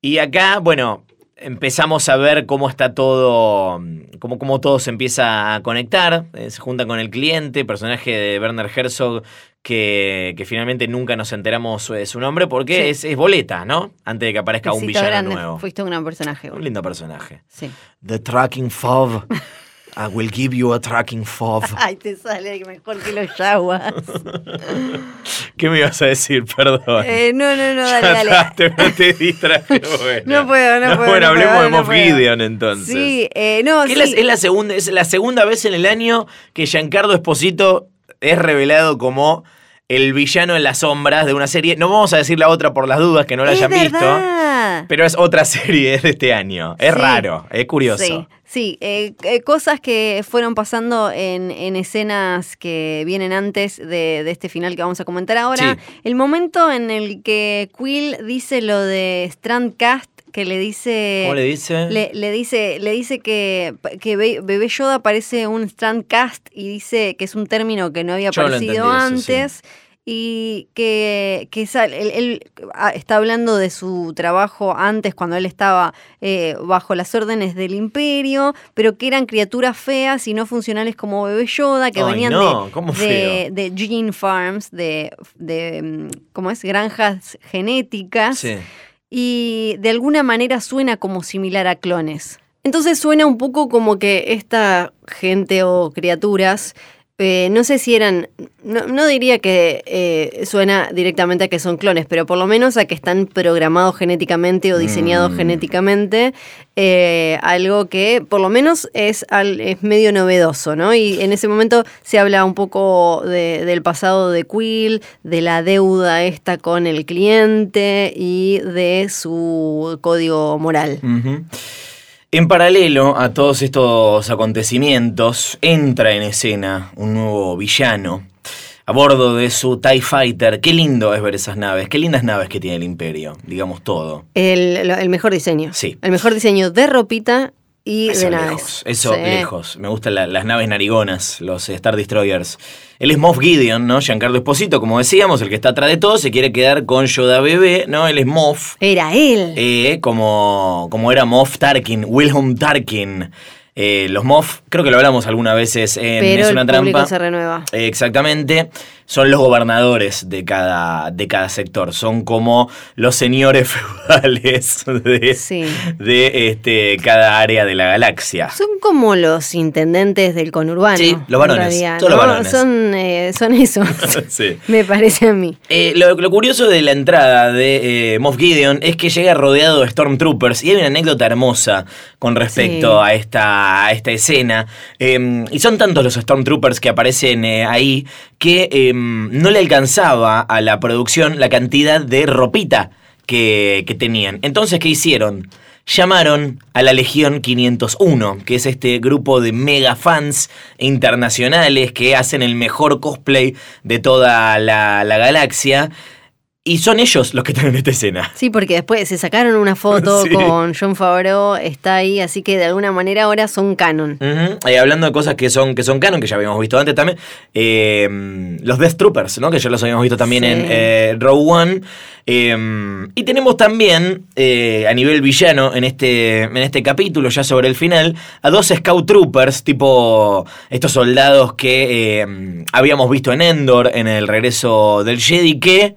Y acá, bueno, empezamos a ver cómo está todo, cómo, cómo todo se empieza a conectar. Eh, se junta con el cliente, personaje de Werner Herzog, que, que finalmente nunca nos enteramos de su nombre porque Sí. es, es boleta, ¿no? Antes de que aparezca un villano grande, nuevo. Fuiste un gran personaje. Un lindo personaje. Sí. The tracking fob. <laughs> I will give you a tracking fob. <laughs> Ay, te sale mejor que los yaguas. <laughs> ¿Qué me ibas a decir? Perdón. Eh, no, no, no, Ya dale, dale. te, te distraje. <laughs> Bueno. No puedo, no puedo, Bueno, no hablemos puedo, de no Moff puedo. Gideon entonces. Sí, eh, no, sí. es, la, es la segunda, es la segunda vez en el año que Giancarlo Esposito es revelado como el villano en las sombras de una serie. No vamos a decir la otra por las dudas que no la es hayan visto. Pero es otra <laughs> serie de este año. Es Sí. raro, es curioso. Sí, sí eh, eh, cosas que fueron pasando en, en escenas que vienen antes de, de este final que vamos a comentar ahora. Sí. El momento en el que Quill dice lo de Strandcast, que le dice... ¿Cómo le dice? Le, le dice, le dice que, que Be- Bebé Yoda parece un Strandcast y dice que es un término que no había Yo aparecido entendí eso, sí. antes. Y que, que él, él, ah, está hablando de su trabajo antes, cuando él estaba eh, bajo las órdenes del imperio, pero que eran criaturas feas y no funcionales como Bebé Yoda, que Ay, venían no, de, ¿cómo de, Gene Farms, de, de mm, ¿cómo es? Granjas genéticas Sí. Y de alguna manera suena como similar a clones. Entonces suena un poco como que esta gente o criaturas, eh, no sé si eran, no, no diría que eh, suena directamente a que son clones, pero por lo menos a que están programados genéticamente o diseñados Mm. genéticamente, eh, algo que por lo menos es, al- es medio novedoso, ¿no? Y en ese momento se habla un poco de- del pasado de Quill, de la deuda esta con el cliente y de su código moral. En paralelo a todos estos acontecimientos, entra en escena un nuevo villano a bordo de su TIE Fighter. Qué lindo es ver esas naves, qué lindas naves que tiene el Imperio, digamos todo. El, mejor diseño. Sí. El mejor diseño de ropita y Eso de naves. lejos, eso Sí. lejos. Me gustan la- las naves narigonas, los Star Destroyers. Él es Moff Gideon, ¿no? Giancarlo Esposito, como decíamos, el que está atrás de todo, se quiere quedar con Yoda bebé, ¿no? Él es Moff. Era él. Eh, como, como era Moff Tarkin, Wilhelm Tarkin. Eh, los Moff, creo que lo hablamos algunas veces en pero Es el una público trampa. se renueva. Eh, Exactamente, son los gobernadores de cada, de cada sector, son como los señores <laughs> feudales de, Sí. de este, cada área de la galaxia. Son como los intendentes del conurbano. Sí, los varones, todos los. Son, eh, son eso. <laughs> Sí. <laughs> Me parece a mí. Eh, lo, lo curioso de la entrada de eh, Moff Gideon es que llega rodeado de Stormtroopers y hay una anécdota hermosa con respecto Sí. a, esta, esta escena. Eh, y son tantos los Stormtroopers que aparecen eh, ahí que eh, no le alcanzaba a la producción la cantidad de ropita que, tenían. Entonces, ¿qué hicieron? Llamaron a la Legión 501, que es este grupo de mega fans internacionales que hacen el mejor cosplay de toda la galaxia. Y son ellos los que están en esta escena. Sí, porque después se sacaron una foto <laughs> Sí. con John Favreau, está ahí, así que de alguna manera ahora son canon. Y hablando de cosas que son, que son canon, que ya habíamos visto antes también, eh, los Death Troopers, ¿no? que ya los habíamos visto también Sí. en eh, Rogue One. Eh, y tenemos también, eh, a nivel villano, en este, en este capítulo, ya sobre el final, a dos Scout Troopers, tipo estos soldados que eh, habíamos visto en Endor, en el regreso del Jedi, que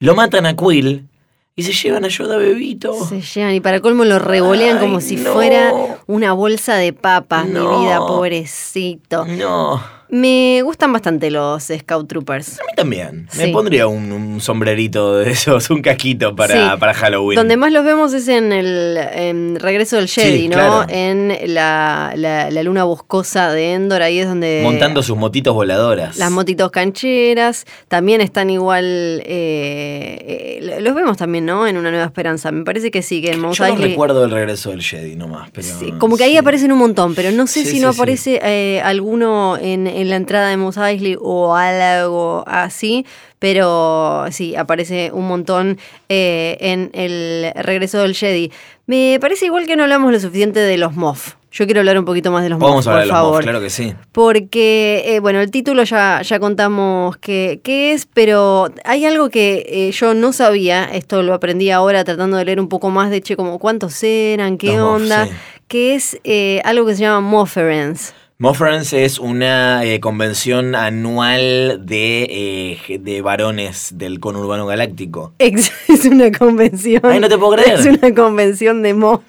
lo matan a Quill y se llevan a Yoda Bebito. Se llevan y para colmo lo revolean Ay, como si no. fuera una bolsa de papas, No. mi vida, pobrecito. No. Me gustan bastante los Scout Troopers. A mí también. Me pondría un, un sombrerito de esos, un casquito para, Sí. para Halloween. Donde más los vemos es en el en Regreso del Jedi, Sí, ¿no? claro. En la, la- la luna boscosa de Endor, ahí es donde... Montando sus motitos voladoras. Las motitos cancheras, también están igual, eh, eh, los vemos también, ¿no? En Una Nueva Esperanza. Me parece que sí, que en Mos Yo no recuerdo el regreso del Jedi nomás, pero... Sí, como que ahí aparecen un montón, pero no sé si no aparece eh, alguno en, en la entrada de Mos Eisley o algo así, pero sí, aparece un montón eh, en el regreso del Jedi. Me parece igual que no hablamos lo suficiente de los Moff. Yo quiero hablar un poquito más de los Vamos Moff, a hablar por de los favor. Moff, claro que sí. Porque, eh, bueno, el título ya, ya contamos qué qué es, pero hay algo que eh, yo no sabía, esto lo aprendí ahora tratando de leer un poco más de, che, como cuántos eran, qué Los Moff, onda, sí. que es eh, algo que se llama Mofference. Mofference es una eh, convención anual de, eh, de varones del conurbano galáctico. <laughs> Es una convención. Ay, no te puedo creer. Es una convención de Moff.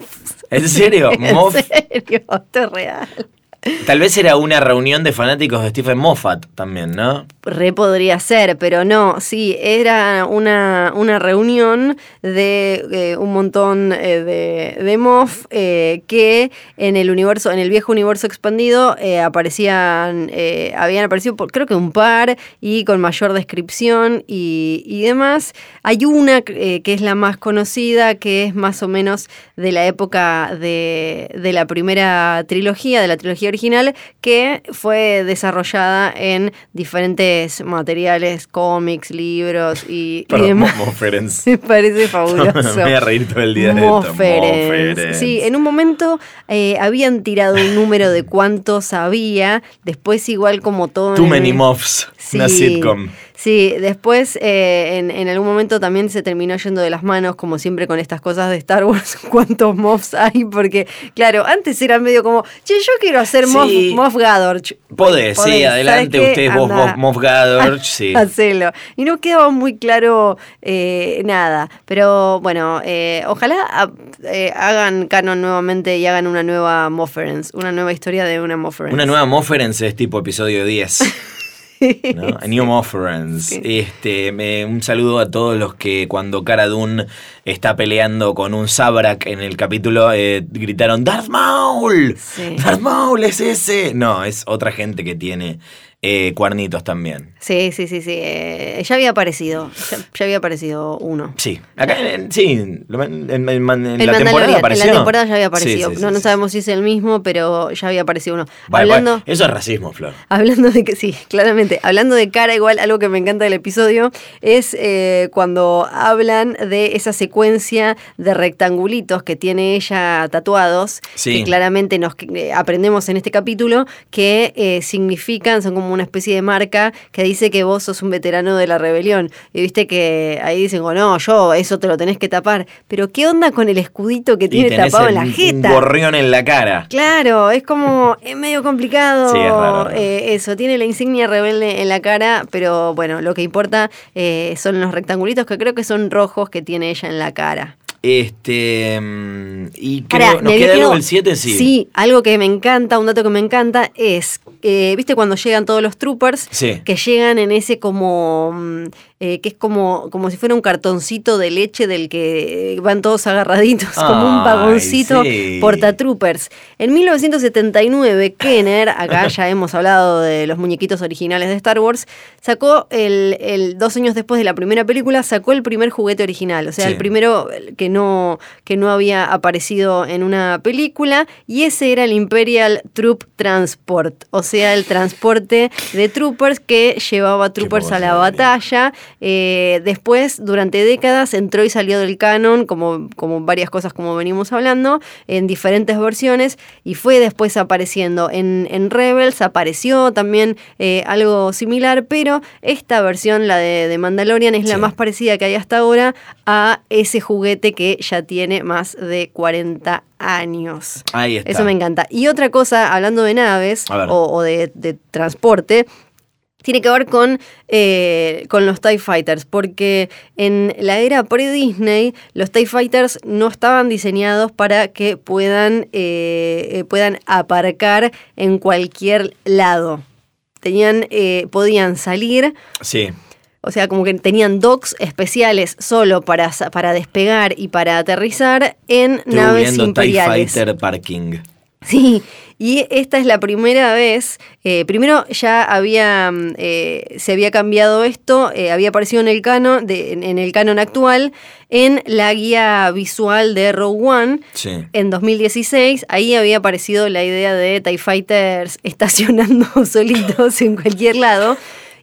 ¿En serio? <laughs> En serio, esto es real. Tal vez era una reunión de fanáticos de Stephen Moffat también, ¿no? Re podría ser, pero no, sí, era una, una reunión de eh, un montón eh, de, de MOF eh, que en el universo, en el viejo universo expandido, aparecían, habían aparecido creo que un par, y con mayor descripción y, y demás. Hay una que es la más conocida, que es más o menos de la época de, de la primera trilogía, de la trilogía original, que fue desarrollada en diferentes materiales, cómics, libros y, y Perdón, demás. Mofference. <laughs> Me parece fabuloso. <laughs> Me voy a reír todo el día de esto. Mofference. Sí, en un momento eh, habían tirado un número de cuántos había, después igual como todo... Too en- Many Moffs, una Sí, sitcom. Sí, después eh, en, en algún momento también se terminó yendo de las manos, como siempre con estas cosas de Star Wars, <laughs> cuántos Moffs hay, porque claro, antes era medio como, che, yo quiero hacer Moff, Sí. Moff Gadorch. Podés, sí, ¿sabes adelante ustedes, vos, Moff Gadorch, <laughs> sí. Hacelo. Y no quedaba muy claro eh, nada. Pero bueno, eh, ojalá ah, eh, hagan canon nuevamente y hagan una nueva Mofference, una nueva historia de una Mofference. Una nueva Mofference es tipo episodio 10. <laughs> ¿no? <laughs> A New Mofference. Este, me- un saludo a todos los que cuando Cara Dune está peleando con un Sabrak en el capítulo eh, gritaron ¡Darth Maul! Sí. ¡Darth Maul es ese! No, es otra gente que tiene eh, cuernitos también. Sí, sí, sí, sí. eh, ya había aparecido. Ya, ya había aparecido uno. Sí, acá en, sí, en, la temporada apareció. En la temporada ya había aparecido. sí, sí, no, no sabemos si es el mismo, pero ya había aparecido uno. Bueno, Hablando. eso es racismo, Flor. Hablando de que, sí, claramente, hablando de cara, igual algo que me encanta del episodio es eh, cuando hablan de esa secuencia de rectangulitos que tiene ella tatuados, Sí. que claramente nos eh, aprendemos en este capítulo, que significan, son como una especie de marca que dice que vos sos un veterano de la rebelión. Y viste que ahí dicen, oh, no, yo, eso te lo tenés que tapar. Pero ¿qué onda con el escudito que Y tiene tenés tapado en la un jeta? gorrión en la cara. Claro, es como, es medio complicado Sí, es raro, raro. eh, eso, tiene la insignia rebelde en la cara, pero bueno, lo que importa eh, son los rectangulitos que creo que son rojos que tiene ella en la cara. Este. Y creo, me ¿nos queda algo quedado- del 7? Sí. Sí, algo que me encanta, un dato que me encanta es, eh, ¿viste cuando llegan todos los troopers? Sí. Que llegan en ese como, mm, eh, que es como, como si fuera un cartoncito de leche del que van todos agarraditos, <laughs> como un vagoncito sí. portatroopers. En 1979, Kenner, acá ya <laughs> hemos hablado de los muñequitos originales de Star Wars, sacó el, el- dos años después de la primera película, sacó el primer juguete original, o sea, Sí. el primero que no, que no había aparecido en una película, y ese era el Imperial Troop Transport, o sea, el transporte de troopers que llevaba troopers a la batalla. Eh, después, durante décadas, entró y salió del canon, como, como varias cosas como venimos hablando, en diferentes versiones, y fue después apareciendo en, en Rebels, apareció también eh, algo similar, pero esta versión, la de, de Mandalorian, es la más parecida que hay hasta ahora a ese juguete que ya tiene más de 40 años. Ahí está. Eso me encanta. Y otra cosa, hablando de naves o, o de, de transporte, tiene que ver con, eh, con los TIE Fighters, porque en la era pre-Disney los TIE Fighters no estaban diseñados para que puedan, eh, eh, puedan aparcar en cualquier lado. tenían, eh, podían salir Sí. o sea, como que tenían docks especiales solo para, para despegar y para aterrizar en Estuve naves viendo TIE imperiales. Fighter Parking. Sí, y esta es la primera vez. eh, primero ya había mm, eh, se había cambiado esto, eh, había aparecido en el canon, de- en, en el canon actual, en la guía visual de Rogue One. Sí. En 2016, ahí había aparecido la idea de TIE Fighters <laughs> estacionando <laughs> solitos en cualquier lado.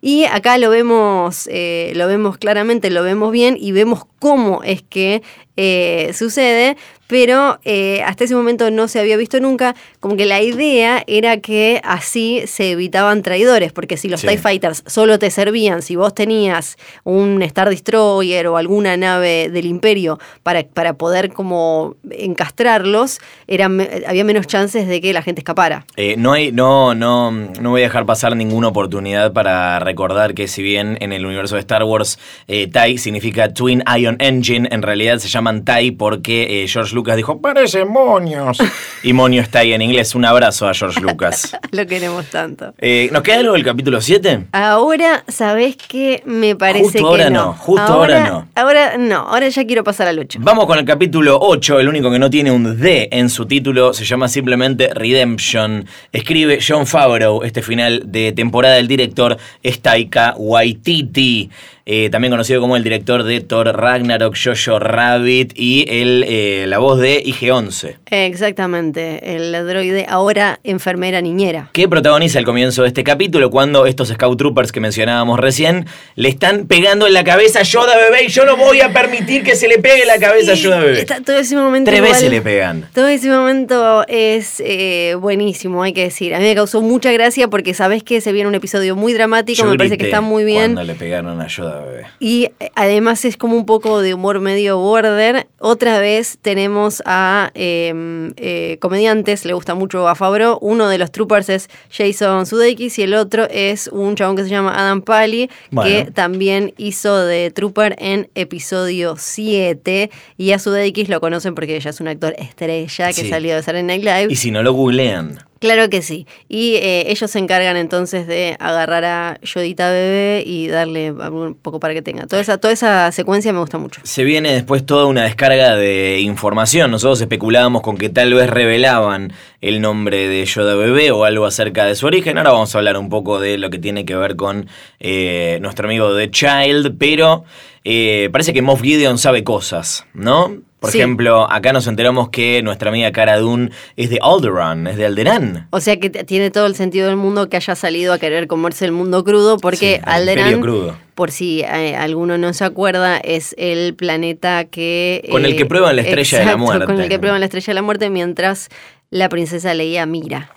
Y acá lo vemos, eh, lo vemos claramente, lo vemos bien y vemos cómo es que eh, sucede, pero eh, hasta ese momento no se había visto nunca. Como que la idea era que así se evitaban traidores, porque si los Sí. TIE Fighters solo te servían, si vos tenías un Star Destroyer o alguna nave del Imperio para, para poder como encastrarlos, era, había menos chances de que la gente escapara. Eh, no, hay, no, no, no voy a dejar pasar ninguna oportunidad para recordar que si bien en el universo de Star Wars eh, TIE significa Twin Ion Engine, en realidad se llaman TIE porque eh, George Lucas dijo, parecen moños. <laughs> y moño está ahí en inglés. Un abrazo a George Lucas. <laughs> Lo queremos tanto. Eh, ¿Nos queda algo del capítulo 7? Ahora, ¿sabés qué? Me parece Justo que ahora no. no, justo ahora no. Ahora no, ahora ya quiero pasar al 8. Vamos con el capítulo 8, el único que no tiene un D en su título, se llama simplemente Redemption. Escribe John Favreau, este final de temporada del director es Taika Waititi, eh, también conocido como el director de Thor Ragnarok, Jojo Rabbit y el, eh, la voz de IG-11. Exactamente, el droide ahora enfermera niñera. que protagoniza el comienzo de este capítulo cuando estos Scout Troopers que mencionábamos recién le están pegando en la cabeza a Yoda bebé y yo no voy a permitir que se le pegue la cabeza a Sí, Yoda bebé. está- todo ese momento Tres igual- veces le pegan. Todo ese momento es eh, buenísimo, hay que decir. A mí me causó mucha gracia porque sabes que se viene un episodio muy dramático, Yo me parece que está muy bien. Cuando le pegaron a Yoda bebé. Y además es como un poco de humor medio border. Otra vez tenemos a eh, eh, comediantes, le gusta mucho a Fabro. Uno de los troopers es Jason Sudeikis y el otro es un chabón que se llama Adam Pally, Bueno. que también hizo de trooper en episodio 7. Y a Sudeikis lo conocen porque ella es un actor estrella que Sí. salió de Saturday Night Live. Y si no lo googlean. Claro que sí. Y eh, ellos se encargan entonces de agarrar a Yodita bebé y darle un poco para que tenga. Toda esa, toda esa secuencia me gusta mucho. Se viene después toda una descarga de información. Nosotros especulábamos con que tal vez revelaban el nombre de Yoda Bebé o algo acerca de su origen. Ahora vamos a hablar un poco de lo que tiene que ver con eh, nuestro amigo The Child, pero eh, parece que Moff Gideon sabe cosas, ¿no? Por Sí. ejemplo, acá nos enteramos que nuestra amiga Cara Dune es de Alderaan, es de Alderaan. O sea que tiene todo el sentido del mundo que haya salido a querer comerse el mundo crudo, porque Sí, Alderaan, crudo. por si eh, alguno no se acuerda, es el planeta que... Con el que prueban la estrella de la muerte. Con el que prueban la estrella de la muerte mientras la princesa leía Mira.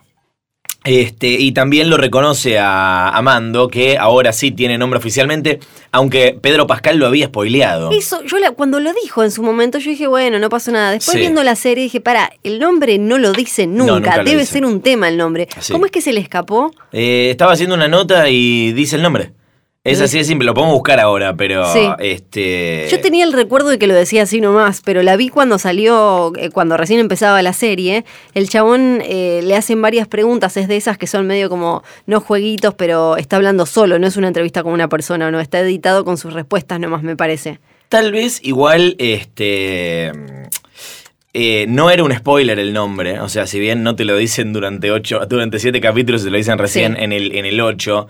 Este, y también lo reconoce a, a Mando, que ahora sí tiene nombre oficialmente, aunque Pedro Pascal lo había spoileado. Eso, yo la- cuando lo dijo en su momento, yo dije, bueno, no pasó nada. Después Sí. viendo la serie dije, para, el nombre no lo dice nunca, debe dice. ser un tema el nombre. Sí. ¿Cómo es que se le escapó? Eh, estaba haciendo una nota y dice el nombre. Es así de simple, lo podemos buscar ahora, pero Sí. este. Yo tenía el recuerdo de que lo decía así nomás, pero la vi cuando salió, eh, cuando recién empezaba la serie. El chabón eh, le hacen varias preguntas, es de esas que son medio como, no jueguitos, pero está hablando solo, no es una entrevista con una persona, no, está editado con sus respuestas nomás, me parece. Tal vez igual, este. eh, no era un spoiler el nombre, o sea, si bien no te lo dicen durante ocho, durante siete capítulos, se lo dicen recién Sí. en el en el ocho.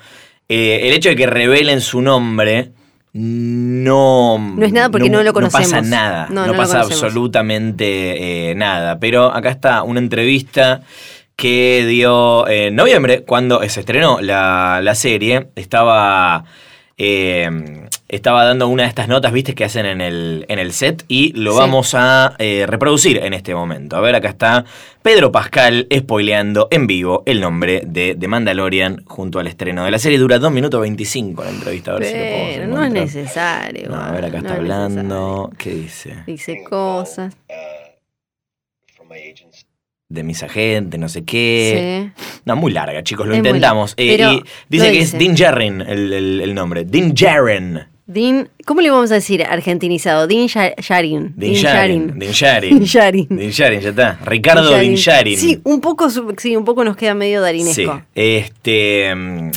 Eh, el hecho de que revelen su nombre no No es nada porque no lo No pasa conocemos. nada, No, pasa conocemos. absolutamente eh, nada. Pero acá está una entrevista que dio en noviembre, cuando se estrenó la, la serie. Estaba, eh, estaba dando una de estas notas, viste, que hacen en el, en el set y lo Sí. vamos a eh, reproducir en este momento. A ver, acá está Pedro Pascal spoileando en vivo el nombre de The Mandalorian junto al estreno de la serie. Dura 2 minutos 25 la entrevista, a ver si lo podemos Pero no es necesario. No, a ver, acá no está es hablando. ¿Qué dice? Dice cosas. De mis agentes, no sé qué. Sí. No, muy larga, chicos, lo Es intentamos. Eh, y dice que es Din Djarin el, el- el nombre. Din Djarin. Din, ¿cómo le vamos a decir argentinizado? Din Yarin. Din Djarin. Din Djarin. Din Djarin, ya está. Ricardo Din Djarin. Sí, un poco, sí, un poco nos queda medio Sí. darinesco. Este. mm,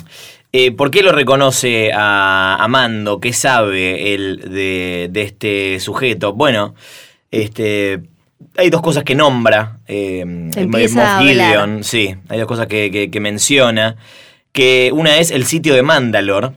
eh, ¿Por qué lo reconoce a, a Mando? ¿Qué sabe él de, de este sujeto? Bueno, este. Hay dos cosas que nombra. eh, el Moff. Gideon, sí. Hay dos cosas que, que- que menciona. Que una es el sitio de Mandalor.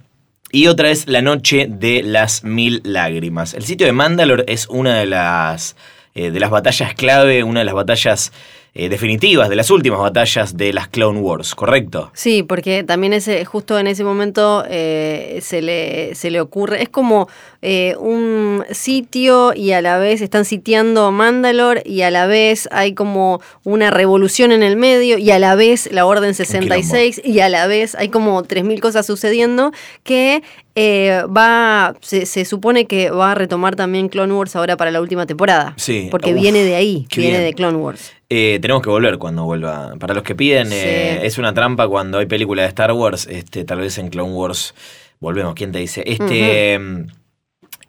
Y otra es la noche de las mil lágrimas. El sitio de Mandalor es una de las, eh, de las batallas clave, una de las batallas eh, definitivas, de las últimas batallas de las Clone Wars, ¿correcto? Sí, porque también ese, justo en ese momento eh, se, le, se le ocurre, es como eh, un sitio y a la vez están sitiando Mandalor y a la vez hay como una revolución en el medio y a la vez la Orden 66 y a la vez hay como 3.000 cosas sucediendo que eh, va, se, se supone que va a retomar también Clone Wars ahora para la última temporada. Sí. Porque Uf, viene de ahí, viene bien. de Clone Wars. Eh, tenemos que volver cuando vuelva. Para los que piden, Sí. eh, es una trampa cuando hay película de Star Wars. Este, tal vez en Clone Wars volvemos. ¿Quién te dice? Este. mm,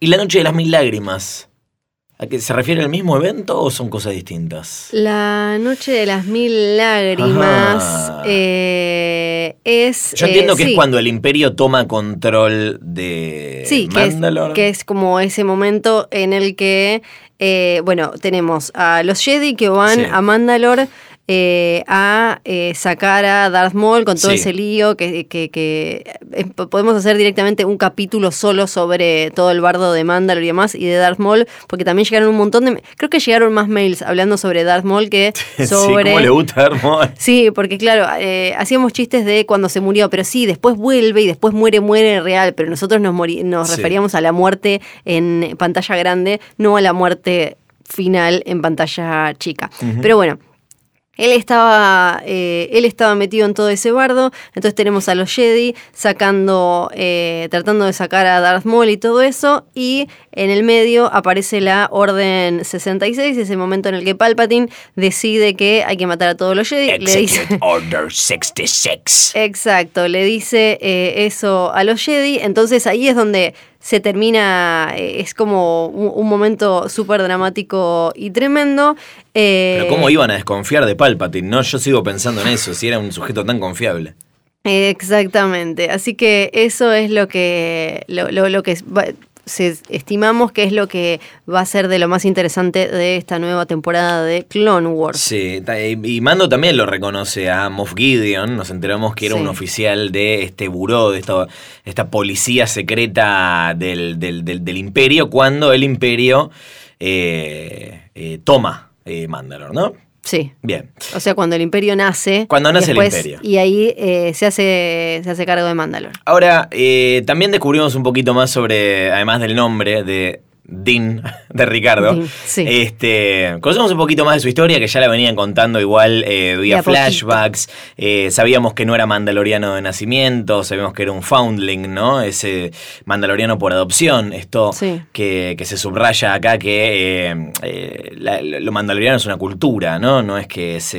¿Y la noche de las mil lágrimas? ¿A qué se refiere al mismo evento o son cosas distintas? La noche de las mil lágrimas eh, es. Yo eh, entiendo que sí. es cuando el Imperio toma control de Sí, que es, que es como ese momento en el que, eh, bueno, tenemos a los Jedi que van Sí. a Mandalore eh, a eh, sacar a Darth Maul con todo Sí. ese lío, que, que- que, eh, podemos hacer directamente un capítulo solo sobre todo el bardo de Mandalore y demás, y de Darth Maul, porque también llegaron un montón de... Creo que llegaron más mails hablando sobre Darth Maul que <laughs> Sí, sobre... ¿cómo le gusta Darth Maul? <laughs> Sí, porque claro, eh, hacíamos chistes de cuando se murió, pero sí, después vuelve y después muere, muere real, pero nosotros nos, nos Sí. referíamos a la muerte en pantalla grande, no a la muerte final en pantalla chica. Pero bueno. Él estaba, eh, él estaba metido en todo ese bardo, entonces tenemos a los Jedi sacando, eh, tratando de sacar a Darth Maul y todo eso, y en el medio aparece la Orden 66, ese momento en el que Palpatine decide que hay que matar a todos los Jedi, le dice, Execute Order 66. Exacto, le dice eh, eso a los Jedi, entonces ahí es donde se termina, eh, es como un, un momento súper dramático y tremendo. eh, Pero ¿cómo iban a desconfiar de Palpatine? No, yo sigo pensando en eso, si era un sujeto tan confiable. Exactamente, así que eso es lo que, lo, lo- lo que se, estimamos que es lo que va a ser de lo más interesante de esta nueva temporada de Clone Wars. Sí, y Mando también lo reconoce a Moff Gideon. Nos enteramos que era Sí. un oficial de este buró, de esta, esta policía secreta del, del- del- del Imperio, cuando el Imperio eh, eh, toma eh, Mandalore, ¿no? Sí. Bien. O sea, cuando el imperio nace. Cuando nace el imperio. Y ahí eh, se, hace, se hace cargo de Mandalore. Ahora, eh, también descubrimos un poquito más sobre, además del nombre de Din, <laughs> de Ricardo. Sí. Este, conocemos un poquito más de su historia, que ya la venían contando igual eh, vía flashbacks. Eh, sabíamos que no era mandaloriano de nacimiento, sabíamos que era un foundling, ¿no? Ese mandaloriano por adopción. Esto Sí. que, que se subraya acá que eh, eh, la- lo mandaloriano es una cultura, ¿no? No es que es,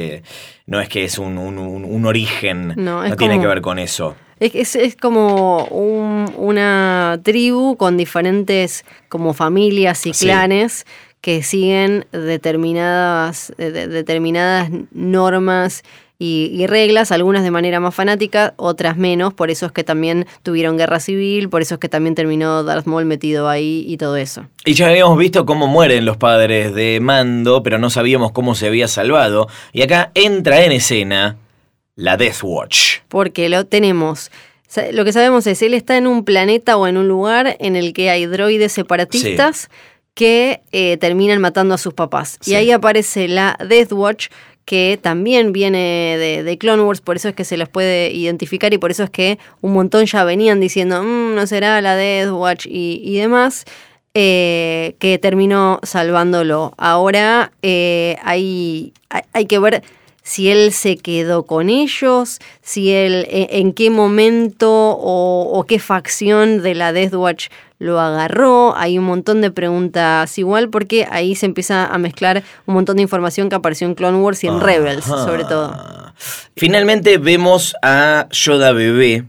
no es, que es un, un- un- un origen, No, no, tiene como- que ver con eso. Es, es, es como un- una tribu con diferentes como familias y Sí. clanes que siguen determinadas, de- de- determinadas normas y, y reglas, algunas de manera más fanática, otras menos, por eso es que también tuvieron guerra civil, por eso es que también terminó Darth Maul metido ahí y todo eso. Y ya habíamos visto cómo mueren los padres de Mando, pero no sabíamos cómo se había salvado. Y acá entra en escena la Death Watch. Porque lo tenemos. Lo que sabemos es, él está en un planeta o en un lugar en el que hay droides separatistas que eh, terminan matando a sus papás. Sí. Y ahí aparece la Death Watch, que también viene de, de Clone Wars, por eso es que se los puede identificar y por eso es que un montón ya venían diciendo, "Mm, no será la Death Watch y, y demás. eh, que terminó salvándolo. Ahora eh, hay, hay que ver si él se quedó con ellos, si él e- en qué momento o, o qué facción de la Death Watch lo agarró. Hay un montón de preguntas igual porque ahí se empieza a mezclar un montón de información que apareció en Clone Wars y en Rebels, sobre todo. Finalmente vemos a Yoda bebé.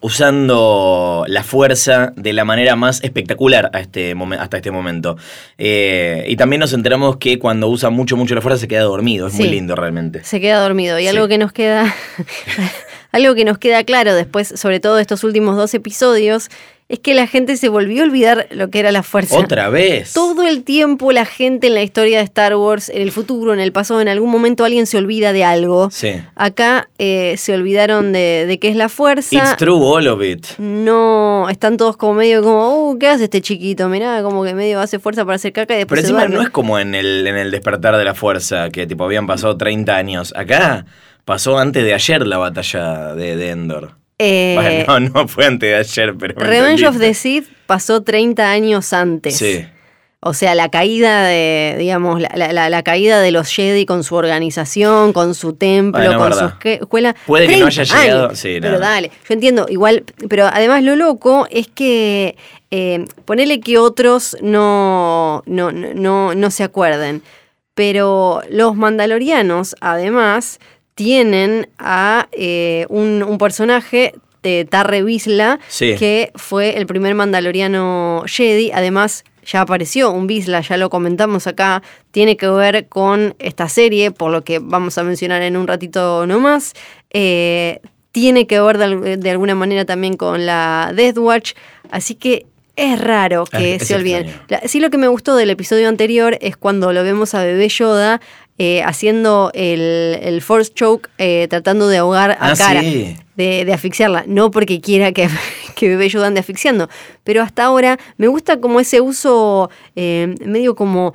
Usando la fuerza de la manera más espectacular a este hasta este momento. Eh, y también nos enteramos que cuando usa mucho, mucho la fuerza se queda dormido. Es muy lindo realmente. Se queda dormido. Y Sí. algo que nos queda. <laughs> algo que nos queda claro después, sobre todo de estos últimos dos episodios, es que la gente se volvió a olvidar lo que era la fuerza. Otra vez. Todo el tiempo la gente en la historia de Star Wars, en el futuro, en el pasado, en algún momento alguien se olvida de algo. Sí. Acá eh, se olvidaron de, de qué es la fuerza. It's true, all of it. No, están todos como medio como, uh, ¿qué hace este chiquito? Mirá, como que medio hace fuerza para hacer caca y después Pero encima no es como en el, en el despertar de la fuerza, que tipo habían pasado 30 años. Acá pasó antes de ayer la batalla de, de Endor. Eh, bueno, <laughs> no, no fue antes de ayer, pero. Revenge of the. Sith pasó 30 años antes. Sí. O sea, la caída de, digamos, la, la- caída de los Jedi con su organización, con su templo, Bueno, con verdad. su escuela. Puede que no 30 haya llegado- años. sí, pero nada. dale, yo entiendo, igual, pero además lo loco es que eh, ponele que otros no, no, no, no se acuerden. Pero los mandalorianos, además, tienen a eh, un, un personaje de Tarre Vizsla, Sí. que fue el primer mandaloriano Jedi. Además, ya apareció un Vizsla, ya lo comentamos acá. Tiene que ver con esta serie, por lo que vamos a mencionar en un ratito nomás. Eh, tiene que ver de, al- de alguna manera también con la Death Watch. Así que es raro que Es- es se olviden. La- sí, lo que me gustó del episodio anterior es cuando lo vemos a Bebé Yoda eh, haciendo el, el Force Choke, eh, tratando de ahogar a Ah, Cara, sí. de, de asfixiarla. No porque quiera que, <laughs> que Bebé Yoda ande asfixiando, pero hasta ahora me gusta como ese uso eh, medio como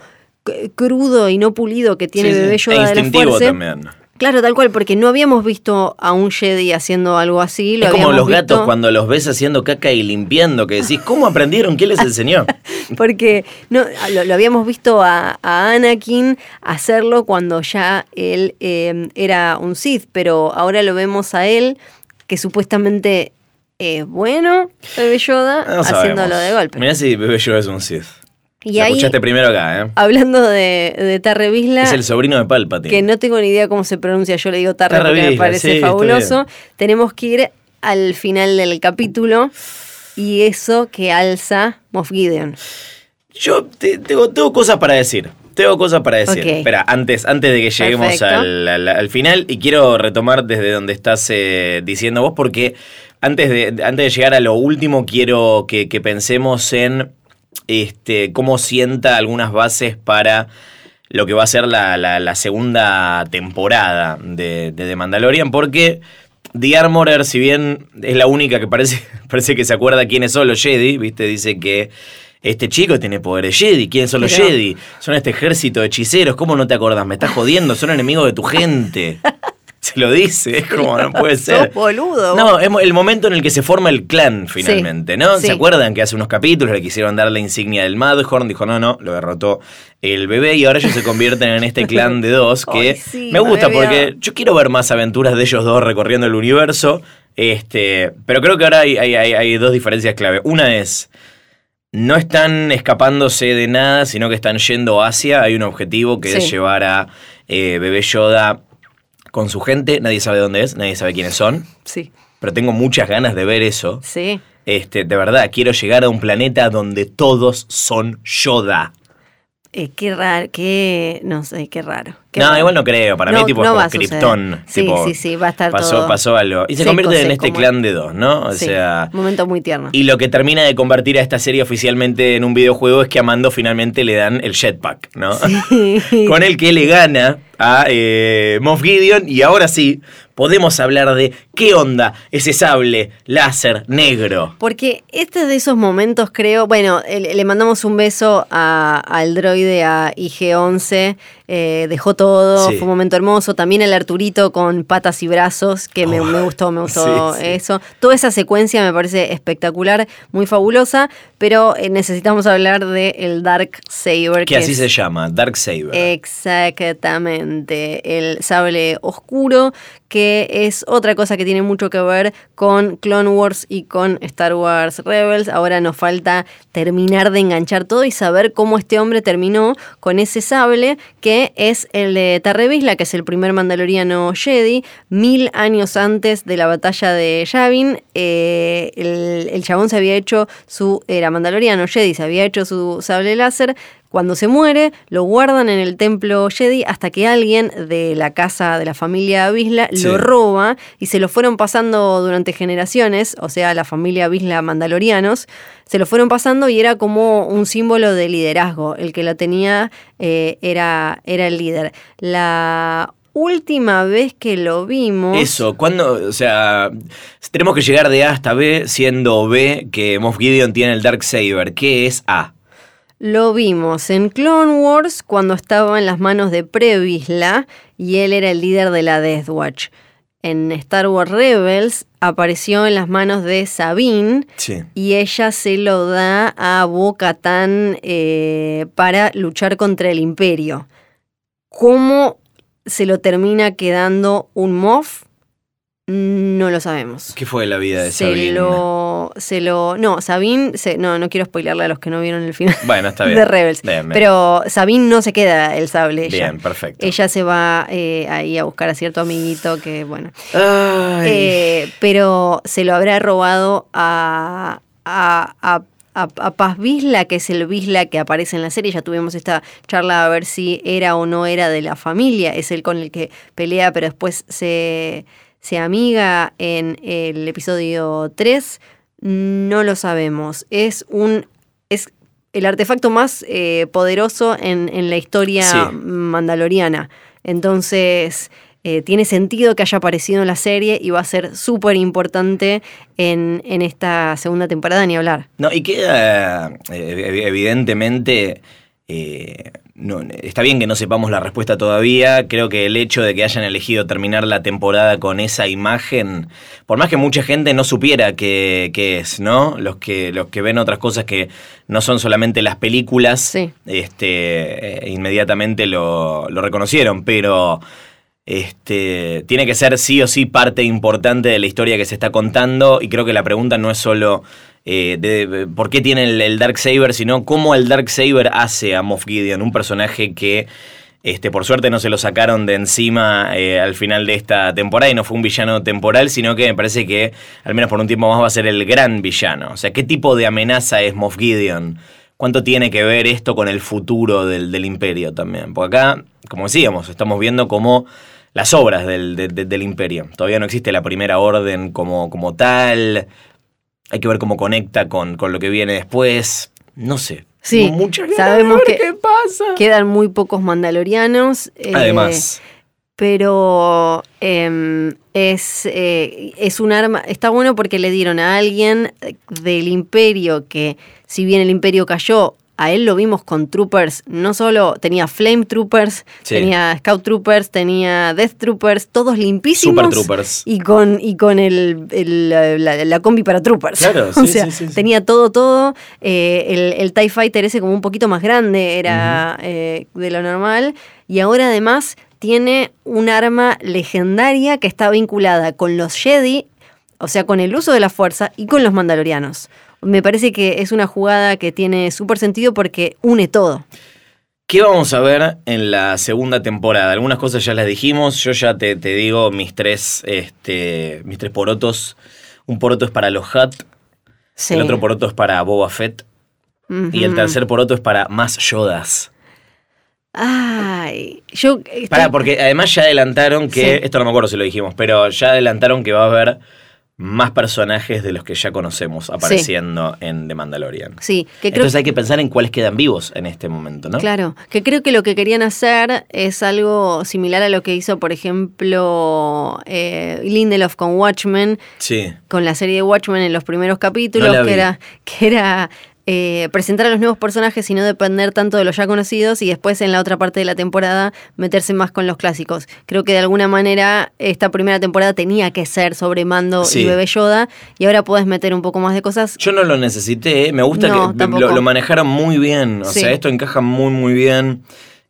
crudo y no pulido que tiene Sí. Bebé E Yoda de la fuerza. también. Claro, tal cual, porque no habíamos visto a un Jedi haciendo algo así. Lo Es como los gatos cuando los ves haciendo caca y limpiando, que decís, ¿cómo aprendieron? ¿Quién les enseñó? <laughs> Porque no, lo, lo habíamos visto a, a Anakin hacerlo cuando ya él eh, era un Sith, pero ahora lo vemos a él que supuestamente es bueno, Bebé Yoda, No haciéndolo de golpe. Mirá si Bebé Yoda es un Sith. Y Lo ahí, escuchaste primero acá, ¿eh? hablando de, de Tarre Vizsla, Es el sobrino de Palpatine. que no tengo ni idea cómo se pronuncia, yo le digo Tarre, Tarre porque me parece sí, fabuloso. Tenemos que ir al final del capítulo y eso que alza Moff Gideon. Yo te- tengo, tengo cosas para decir. Tengo cosas para decir. Espera, antes, antes de que lleguemos al, al- al final, y quiero retomar desde donde estás eh, diciendo vos, porque antes de, antes de llegar a lo último, quiero que, que pensemos en este, cómo sienta algunas bases para lo que va a ser la, la- la segunda temporada de, de The Mandalorian, porque The Armorer, si bien es la única que parece, <laughs> parece que se acuerda quiénes son los Jedi, ¿viste? Dice que este chico tiene poderes Jedi. ¿Quiénes son los Pero- Jedi? Son este ejército de hechiceros. ¿Cómo no te acordás? Me estás jodiendo, son enemigos de tu gente. <laughs> <laughs> Se lo dice, es como, no puede <laughs> ser. Sos boludo. No, es el momento en el que se forma el clan finalmente, ¿no? sí. ¿Se acuerdan que hace unos capítulos le quisieron dar la insignia del Madhorn? Dijo, no, no, lo derrotó el bebé y ahora ellos se convierten en este clan de dos <laughs> que Ay, sí, me gusta porque yo quiero ver más aventuras de ellos dos recorriendo el universo. Este, pero creo que ahora hay, hay- hay- hay dos diferencias clave. Una es, no están escapándose de nada, sino que están yendo hacia. Hay un objetivo que es llevar a eh, Bebé Yoda con su gente. Nadie sabe dónde es, nadie sabe quiénes son. Sí, Pero tengo muchas ganas de ver eso. sí. Este, de verdad, quiero llegar a un planeta donde todos son Yoda. Eh, qué raro, qué. No sé, qué raro. No, igual no creo. Para No, mí, tipo, no es como. Krypton. Sí, tipo, sí, sí, va a estar pasó, todo Pasó algo. Y se seco, convierte en este clan de dos, ¿no? O Sí, sea. Momento muy tierno. Y lo que termina de convertir a esta serie oficialmente en un videojuego es que a Mando finalmente le dan el jetpack, ¿no? <laughs> Con el que le gana a eh, Moff Gideon. Y ahora sí, podemos hablar de qué onda ese sable láser negro. Porque este es de esos momentos, creo. Bueno, eh, le le mandamos un beso a- al droide, a IG-11. Eh, dejó todo, Sí. fue un momento hermoso. También el Arturito con patas y brazos, que me, Oh, me gustó, me <laughs> gustó sí, sí. eso. Toda esa secuencia me parece espectacular, muy fabulosa. Pero eh, necesitamos hablar del el Dark Saber. Que así es- se llama, Dark Saber. Exactamente, el sable oscuro, que es otra cosa que tiene mucho que ver con Clone Wars y con Star Wars Rebels. Ahora nos falta terminar de enganchar todo y saber cómo este hombre terminó con ese sable, que es el de Tarre Vizsla, que es el primer mandaloriano Jedi, mil años antes de la batalla de Yavin. eh, el, el chabón se había hecho su. Era mandaloriano Jedi, se había hecho su sable láser. Cuando se muere, lo guardan en el templo Jedi hasta que alguien de la casa de la familia Vizsla Sí. lo roba y se lo fueron pasando durante generaciones, o sea, la familia Vizsla mandalorianos, se lo fueron pasando y era como un símbolo de liderazgo. El que la tenía eh, era, era el líder. La última vez que lo vimos... Eso, cuando, o sea, tenemos que llegar de A hasta B, siendo B que Moff Gideon tiene el Dark Saber. ¿Qué es A? Lo vimos en Clone Wars cuando estaba en las manos de Previsla y él era el líder de la Death Watch. En Star Wars Rebels apareció en las manos de Sabine Sí. y ella se lo da a Bo Katan eh, para luchar contra el Imperio. ¿Cómo se lo termina quedando un Moff? No lo sabemos. ¿Qué fue la vida de se Sabine? lo, se lo. No, Sabine. se- no, no quiero spoilearle a los que no vieron el final Bueno, está <laughs> bien. de Rebels. Bien, bien. Pero Sabine no se queda el sable. Ella, Bien, perfecto. ella se va eh, ahí a buscar a cierto amiguito que, bueno. Eh, pero se lo habrá robado a, a, a, a- a Paz Vizla, que es el Vizla que aparece en la serie. Ya tuvimos esta charla a ver si era o no era de la familia. Es el con el que pelea, pero después se, se amiga en el episodio 3. No lo sabemos. Es un. Es el artefacto más eh, poderoso en, en la historia Sí. mandaloriana. Entonces, eh, tiene sentido que haya aparecido en la serie y va a ser súper importante en, en esta segunda temporada, ni hablar. No, y queda eh, ev- evidentemente. eh, no, está bien que no sepamos la respuesta todavía. Creo que el hecho de que hayan elegido terminar la temporada con esa imagen, por más que mucha gente no supiera qué, qué es, ¿no? Los que, los que ven otras cosas que no son solamente las películas, Sí. este, eh, inmediatamente lo, lo reconocieron, pero este, tiene que ser sí o sí parte importante de la historia que se está contando y creo que la pregunta no es solo eh, de, por qué tiene el, el Dark Saber, sino cómo el Dark Saber hace a Moff Gideon, un personaje que este, por suerte no se lo sacaron de encima eh, al final de esta temporada y no fue un villano temporal, sino que me parece que al menos por un tiempo más va a ser el gran villano. O sea, ¿qué tipo de amenaza es Moff Gideon? ¿Cuánto tiene que ver esto con el futuro del, del imperio también? Porque acá, como decíamos, estamos viendo como las obras del, de- de- del imperio. Todavía no existe la primera orden como, como tal. Hay que ver cómo conecta con, con lo que viene después. No sé. Sí, muchas sabemos que- qué pasa. Quedan muy pocos mandalorianos. eh, Además, Pero em, es, eh, es un arma. Está bueno porque le dieron a alguien del imperio que, si bien el imperio cayó, a él lo vimos con troopers. No solo tenía Flame Troopers, Sí. tenía Scout Troopers, tenía Death Troopers, todos limpísimos. Super Troopers. Y con, y con el, el- la, la combi para troopers. Claro, <laughs> o sí, sea, sí, tenía todo, todo. Eh, el, el TIE Fighter ese como un poquito más grande era eh, de lo normal. Y ahora además tiene un arma legendaria que está vinculada con los Jedi, o sea, con el uso de la fuerza y con los mandalorianos. Me parece que es una jugada que tiene súper sentido porque une todo. ¿Qué vamos a ver en la segunda temporada? Algunas cosas ya las dijimos. Yo ya te, te digo mis tres, este, mis tres porotos. Un poroto es para los Sí. el otro poroto es para Boba Fett y el tercer poroto es para más Yodas. Ay, yo. estoy- Pará, porque además ya adelantaron que, Sí. esto no me acuerdo si lo dijimos, pero ya adelantaron que va a haber más personajes de los que ya conocemos apareciendo en The Mandalorian. Sí, que creo Entonces hay que pensar en cuáles quedan vivos en este momento, ¿no? Claro, que creo que lo que querían hacer es algo similar a lo que hizo, por ejemplo, eh, Lindelof con Watchmen, Sí. con la serie de Watchmen en los primeros capítulos, No que era, que era eh, presentar a los nuevos personajes y no depender tanto de los ya conocidos y después en la otra parte de la temporada meterse más con los clásicos. Creo que de alguna manera esta primera temporada tenía que ser sobre Mando Sí. y Bebé Yoda y ahora puedes meter un poco más de cosas. Yo no lo necesité, ¿eh? me gusta No, que lo, lo manejaron muy bien, o Sí. sea, esto encaja muy muy bien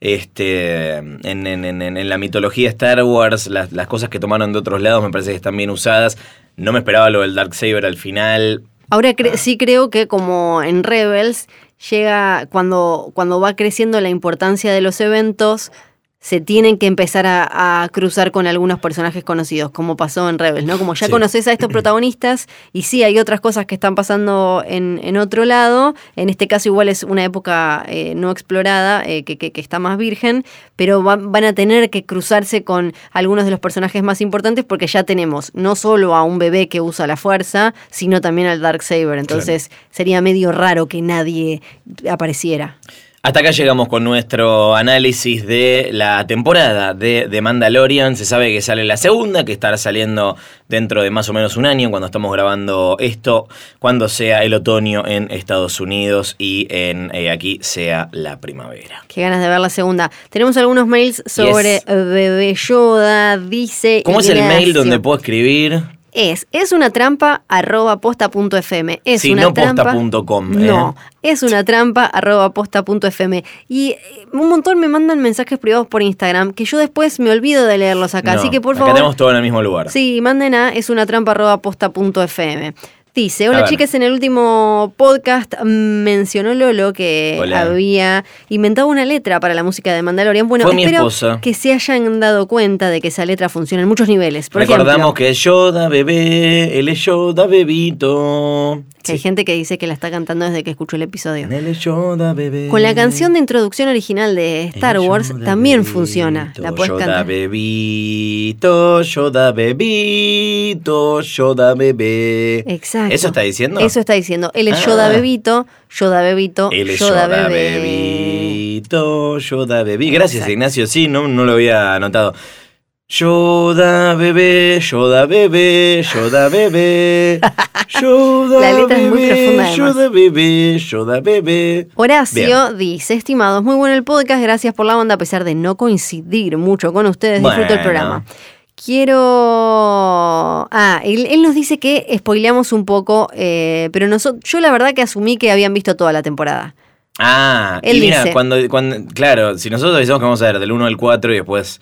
este, en, en- en- en la mitología Star Wars, las, las cosas que tomaron de otros lados me parece que están bien usadas, no me esperaba lo del Darksaber al final, Ahora Ah. cre- sí creo que como en Rebels llega cuando, cuando va creciendo la importancia de los eventos, se tienen que empezar a, a cruzar con algunos personajes conocidos, como pasó en Rebels, ¿no? Como ya Sí. conoces a estos <clears throat> protagonistas y sí hay otras cosas que están pasando en, en otro lado, en este caso igual es una época eh, no explorada, eh, que, que- que está más virgen, pero va- van a tener que cruzarse con algunos de los personajes más importantes porque ya tenemos no solo a un bebé que usa la fuerza, sino también al Darksaber, entonces sería medio raro que nadie apareciera. Hasta acá llegamos con nuestro análisis de la temporada de The Mandalorian. Se sabe que sale la segunda, que estará saliendo dentro de más o menos un año cuando estamos grabando esto, cuando sea el otoño en Estados Unidos y en eh, aquí sea la primavera. Qué ganas de ver la segunda. Tenemos algunos mails sobre Yes. Bebé Yoda, dice... ¿Cómo es el mail donde puedo escribir? Es, es una trampa arroba posta punto fm. Es Sí, una no trampa. posta punto com, ¿eh? No, es una trampa arroba posta punto fm. Y eh, un montón me mandan mensajes privados por Instagram que yo después me olvido de leerlos acá. No, Así que por acá favor. tenemos todo en el mismo lugar. Sí, manden a es una trampa arroba posta punto fm. Dice, hola chicas, en el último podcast mencionó Lolo que Hola. había inventado una letra para la música de Mandalorian. Bueno, Fue espero que se hayan dado cuenta de que esa letra funciona en muchos niveles. Por Recordamos ejemplo, que es Yoda bebé, él es Yoda bebito. que hay gente que dice que la está cantando desde que escuchó el episodio. Él es Yoda bebé. Con la canción de introducción original de Star Wars Yoda también bebito, funciona. La puedes Yoda cantar. bebito, Yoda bebito, Yoda bebé. Exacto. ¿Eso está diciendo? Eso está diciendo. Él es Ah. Yoda Bebito, Yoda Bebito, Él es Yoda, Yoda, Bebé. bebito, Yoda bebé. Gracias, Exacto. Ignacio. Sí, no, no lo había anotado. Yoda bebé, Yoda bebé, Yoda bebé. <laughs> Yoda La letra es muy bebé, profunda, además. Yoda bebé, Yoda bebé. Horacio dice, estimados, muy bueno el podcast, gracias por la onda, a pesar de no coincidir mucho con ustedes, disfruto el Bueno. programa. Quiero... Ah, él, él nos dice que spoileamos un poco, eh, pero nosotros, yo la verdad que asumí que habían visto toda la temporada. Ah, Él y mira, dice. cuando, cuando, claro, si nosotros decimos que vamos a ver del 1 al 4 y después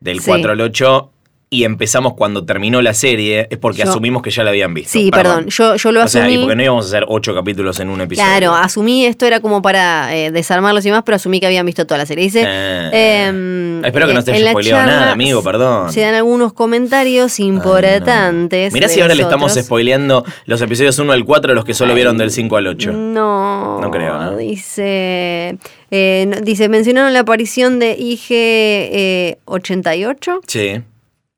del Sí. 4 al 8 y empezamos cuando terminó la serie, es porque Yo- asumimos que ya la habían visto. Sí, perdón, yo, yo lo O sea, asumí. y porque no íbamos a hacer 8 capítulos en un episodio. Claro, asumí esto era como para eh, desarmarlos y demás, pero asumí que habían visto toda la serie. Dice, Eh, em, espero que no la spoileado charla nada, amigo, perdón. Se dan algunos comentarios importantes. Mirá si ahora le estamos spoileando los episodios 1 al 4 a los que solo vieron del 5 al 8. No, No creo, ¿no? Dice, eh, dice, mencionaron la aparición de IG eh, 88. Sí.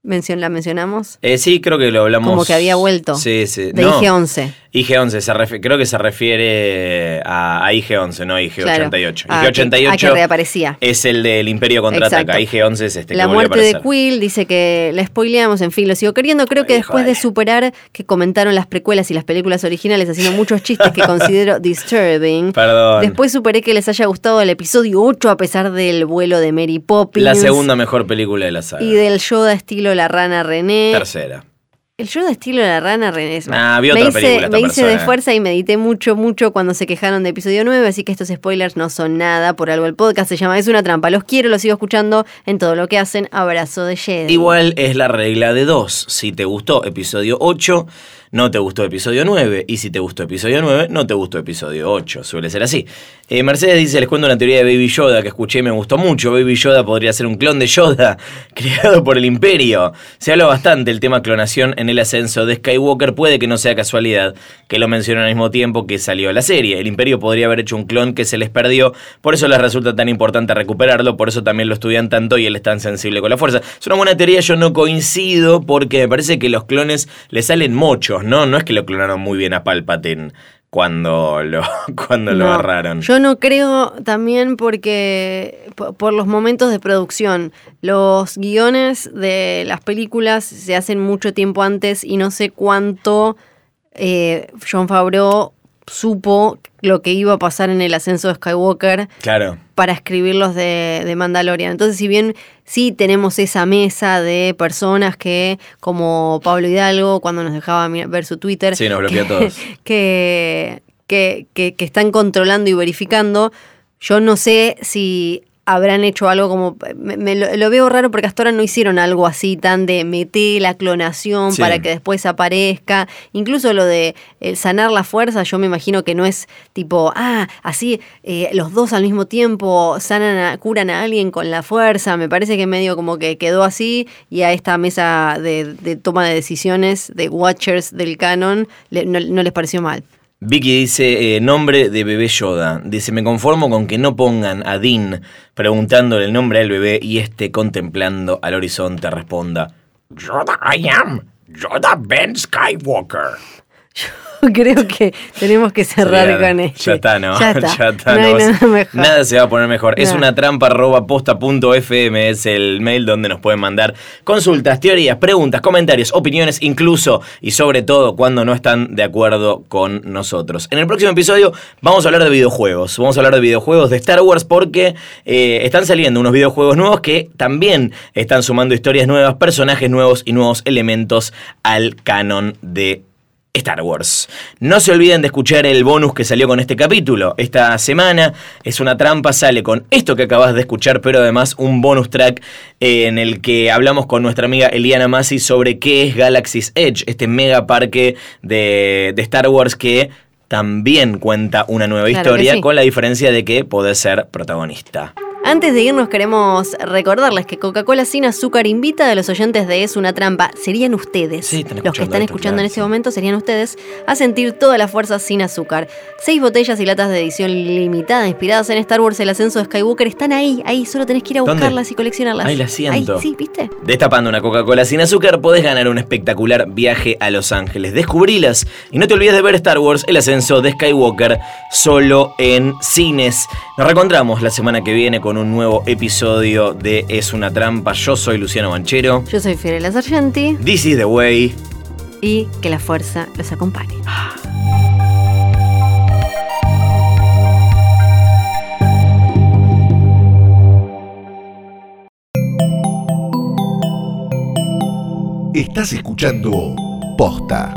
Mencion, la mencionamos. Eh, sí, creo que lo hablamos. Como que había vuelto. Sí, sí. De No, IG 11. IG-11, se refi- creo que se refiere a, a IG-11, no a IG-88. Claro. Ah, que- IG-88 ah, reaparecía. es el del Imperio Contraataca. Exacto. IG-11 es este La que muerte de. Quill dice que la spoileamos, en fin, lo sigo queriendo. Creo que después de superar que comentaron las precuelas y las películas originales haciendo muchos chistes que <laughs> considero disturbing, Perdón. después superé que les haya gustado el episodio 8 a pesar del vuelo de Mary Poppins. La segunda mejor película de la saga. Y del Yoda estilo La Rana René. Tercera. El Yoda estilo La Rana René. Ah, vi me otra hice, película esta me hice de fuerza y medité mucho, mucho cuando se quejaron de episodio 9, así que estos spoilers no son nada. Por algo el podcast se llama Es una trampa. Los quiero, los sigo escuchando en todo lo que hacen. Abrazo de Jedi. Igual es la regla de dos. Si te gustó episodio 8, no te gustó episodio 9. Y si te gustó episodio 9, no te gustó episodio 8. Suele ser así. Eh, Mercedes dice, les cuento una teoría de Baby Yoda que escuché y me gustó mucho. Baby Yoda podría ser un clon de Yoda, <laughs> creado por el imperio. Se habla bastante el tema clonación en el ascenso de Skywalker. Puede que no sea casualidad que lo mencionen al mismo tiempo que salió la serie. El imperio podría haber hecho un clon que se les perdió. Por eso les resulta tan importante recuperarlo. Por eso también lo estudian tanto y él es tan sensible con la fuerza. Es una buena teoría, yo no coincido porque me parece que los clones le salen ¿no? No es que lo clonaron muy bien a Palpatine cuando lo, <laughs> cuando lo agarraron. Yo no creo también porque po- por los momentos de producción, los guiones de las películas se hacen mucho tiempo antes y no sé cuánto eh, John Favreau supo lo que iba a pasar en el ascenso de Skywalker Claro. para escribirlos de, de Mandalorian. Entonces, si bien sí tenemos esa mesa de personas que, como Pablo Hidalgo, cuando nos dejaba ver su Twitter, Sí, nos bloqueó que, a todos. <laughs> Que, que, que- que están controlando y verificando, yo no sé si habrán hecho algo como. Me, me lo, lo veo raro porque hasta ahora no hicieron algo así tan de meter la clonación Sí. para que después aparezca. Incluso lo de eh, sanar la fuerza, yo me imagino que no es tipo, ah, así eh, los dos al mismo tiempo sanan a- curan a alguien con la fuerza. Me parece que medio como que quedó así y a esta mesa de, de toma de decisiones de Watchers del canon le- no, no les pareció mal. Vicky dice, eh, nombre de bebé Yoda. Dice, me conformo con que no pongan a Dean preguntándole el nombre al bebé y este contemplando al horizonte responda, Yoda I am, Yoda Ben Skywalker. <laughs> <laughs> Creo que tenemos que cerrar con esto. <laughs> Ya está, ¿no? Ya está. está, no hay no. nada mejor. Nada se va a poner mejor. Es una trampa arroba posta punto fm, es el mail donde nos pueden mandar consultas, teorías, preguntas, comentarios, opiniones, incluso y sobre todo cuando no están de acuerdo con nosotros. En el próximo episodio vamos a hablar de videojuegos. Vamos a hablar de videojuegos de Star Wars porque eh, están saliendo unos videojuegos nuevos que también están sumando historias nuevas, personajes nuevos y nuevos elementos al canon de Star Wars. No se olviden de escuchar el bonus que salió con este capítulo. Esta semana es una trampa, sale con esto que acabas de escuchar, pero además un bonus track eh, en el que hablamos con nuestra amiga Eliana Masi sobre qué es Galaxy's Edge, este mega parque de, de Star Wars que también cuenta una nueva Claro historia, sí. con la diferencia de que podés ser protagonista. Antes de irnos queremos recordarles que Coca-Cola sin azúcar invita a los oyentes de Es una trampa, serían ustedes, Sí, los que están escuchando en este sí. momento serían ustedes, a sentir toda la fuerza sin azúcar. Seis botellas y latas de edición limitada inspiradas en Star Wars El Ascenso de Skywalker están ahí, ahí, solo tenés que ir a ¿Dónde? buscarlas y coleccionarlas. Ahí las siento. Ahí, sí, ¿viste? Destapando una Coca-Cola sin azúcar podés ganar un espectacular viaje a Los Ángeles. Descubrilas y no te olvides de ver Star Wars, el ascenso de Skywalker, solo en cines. Nos reencontramos la semana que viene con un nuevo episodio de Es una trampa. Yo soy Luciano Banchero. Yo soy Fiorella Sargenti This is the way. y que la fuerza los acompañe. Estás escuchando Posta.